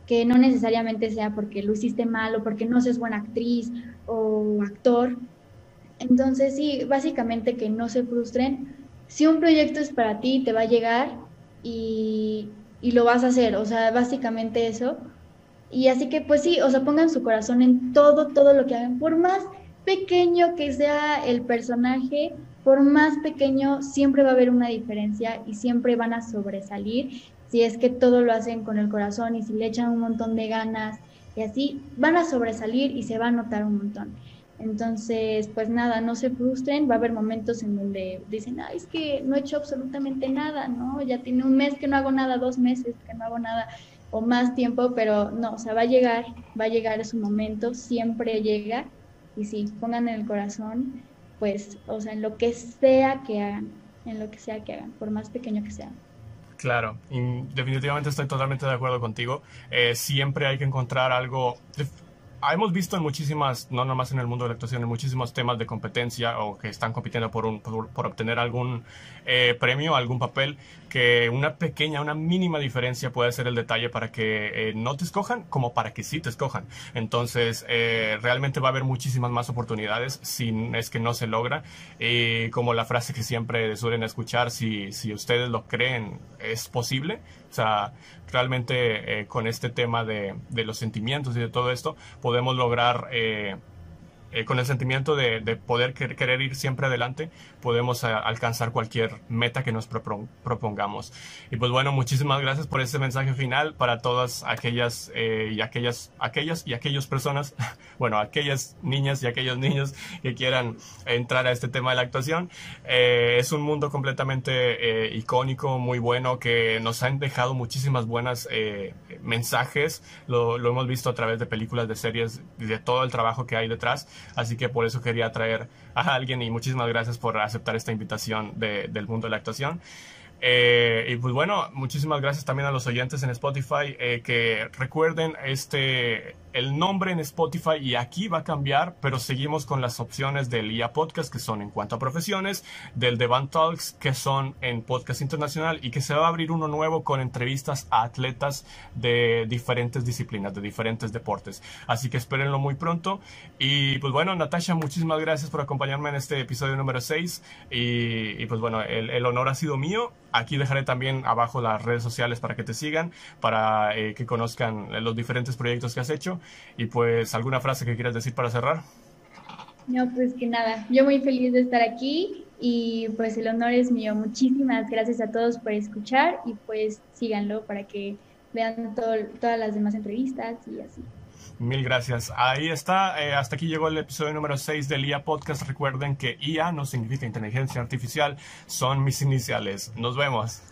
que no necesariamente sea porque lo hiciste mal o porque no seas buena actriz o actor. Entonces sí, básicamente que no se frustren. Si un proyecto es para ti, te va a llegar y, y lo vas a hacer, o sea, básicamente eso. Y así que pues sí, o sea, pongan su corazón en todo, todo lo que hagan, por más pequeño que sea el personaje, por más pequeño, siempre va a haber una diferencia y siempre van a sobresalir si es que todo lo hacen con el corazón y si le echan un montón de ganas y así, van a sobresalir y se va a notar un montón. Entonces, pues nada, no se frustren, va a haber momentos en donde dicen, ay, es que no he hecho absolutamente nada, ¿no? Ya tiene un mes que no hago nada, dos meses que no hago nada, o más tiempo, pero no, o sea, va a llegar, va a llegar ese momento, siempre llega, y sí, pongan en el corazón, pues, o sea, en lo que sea que hagan, en lo que sea que hagan, por más pequeño que sea. Claro, y definitivamente estoy totalmente de acuerdo contigo. Eh, siempre hay que encontrar algo. Hemos visto en muchísimas, no nomás en el mundo de la actuación, en muchísimos temas de competencia o que están compitiendo por, un, por, obtener algún eh, premio, algún papel, que una pequeña, una mínima diferencia puede ser el detalle para que eh, no te escojan como para que sí te escojan. Entonces, eh, realmente va a haber muchísimas más oportunidades si es que no se logra. Y como la frase que siempre suelen escuchar, si, si ustedes lo creen, es posible. O sea, realmente eh, con este tema de, de, los sentimientos y de todo esto, podemos lograr eh, eh, con el sentimiento de, poder querer ir siempre adelante, podemos eh, alcanzar cualquier meta que nos propongamos. Y pues bueno, muchísimas gracias por ese mensaje final para todas aquellas eh, y aquellas, aquellas y aquellas personas, bueno, aquellas niñas y aquellos niños que quieran entrar a este tema de la actuación. es un mundo completamente icónico, muy bueno, que nos han dejado muchísimas buenas mensajes. Lo, lo hemos visto a través de películas, de series, de todo el trabajo que hay detrás. Así que por eso quería traer a alguien y muchísimas gracias por aceptar esta invitación del mundo de la actuación. Eh, y pues bueno, muchísimas gracias también a los oyentes en Spotify eh, que recuerden este el nombre en Spotify y aquí va a cambiar, pero seguimos con las opciones del IA Podcast que son en cuanto a profesiones, del Band Talks que son en podcast internacional y que se va a abrir uno nuevo con entrevistas a atletas de diferentes disciplinas, de diferentes deportes. Así que espérenlo muy pronto. Y pues bueno, Natasha, muchísimas gracias por acompañarme en este episodio número 6 y, pues bueno, el, el honor ha sido mío. Aquí dejaré también abajo las redes sociales para que te sigan, para eh, que conozcan los diferentes proyectos que has hecho. Y pues, ¿alguna frase que quieras decir para cerrar? No, pues que nada, yo muy feliz de estar aquí y pues el honor es mío. Muchísimas gracias a todos por escuchar y pues síganlo para que vean todas las demás entrevistas y así. Mil gracias. Ahí está. Eh, hasta aquí llegó el episodio número 6 del IA Podcast. Recuerden que IA no significa inteligencia artificial, son mis iniciales. Nos vemos.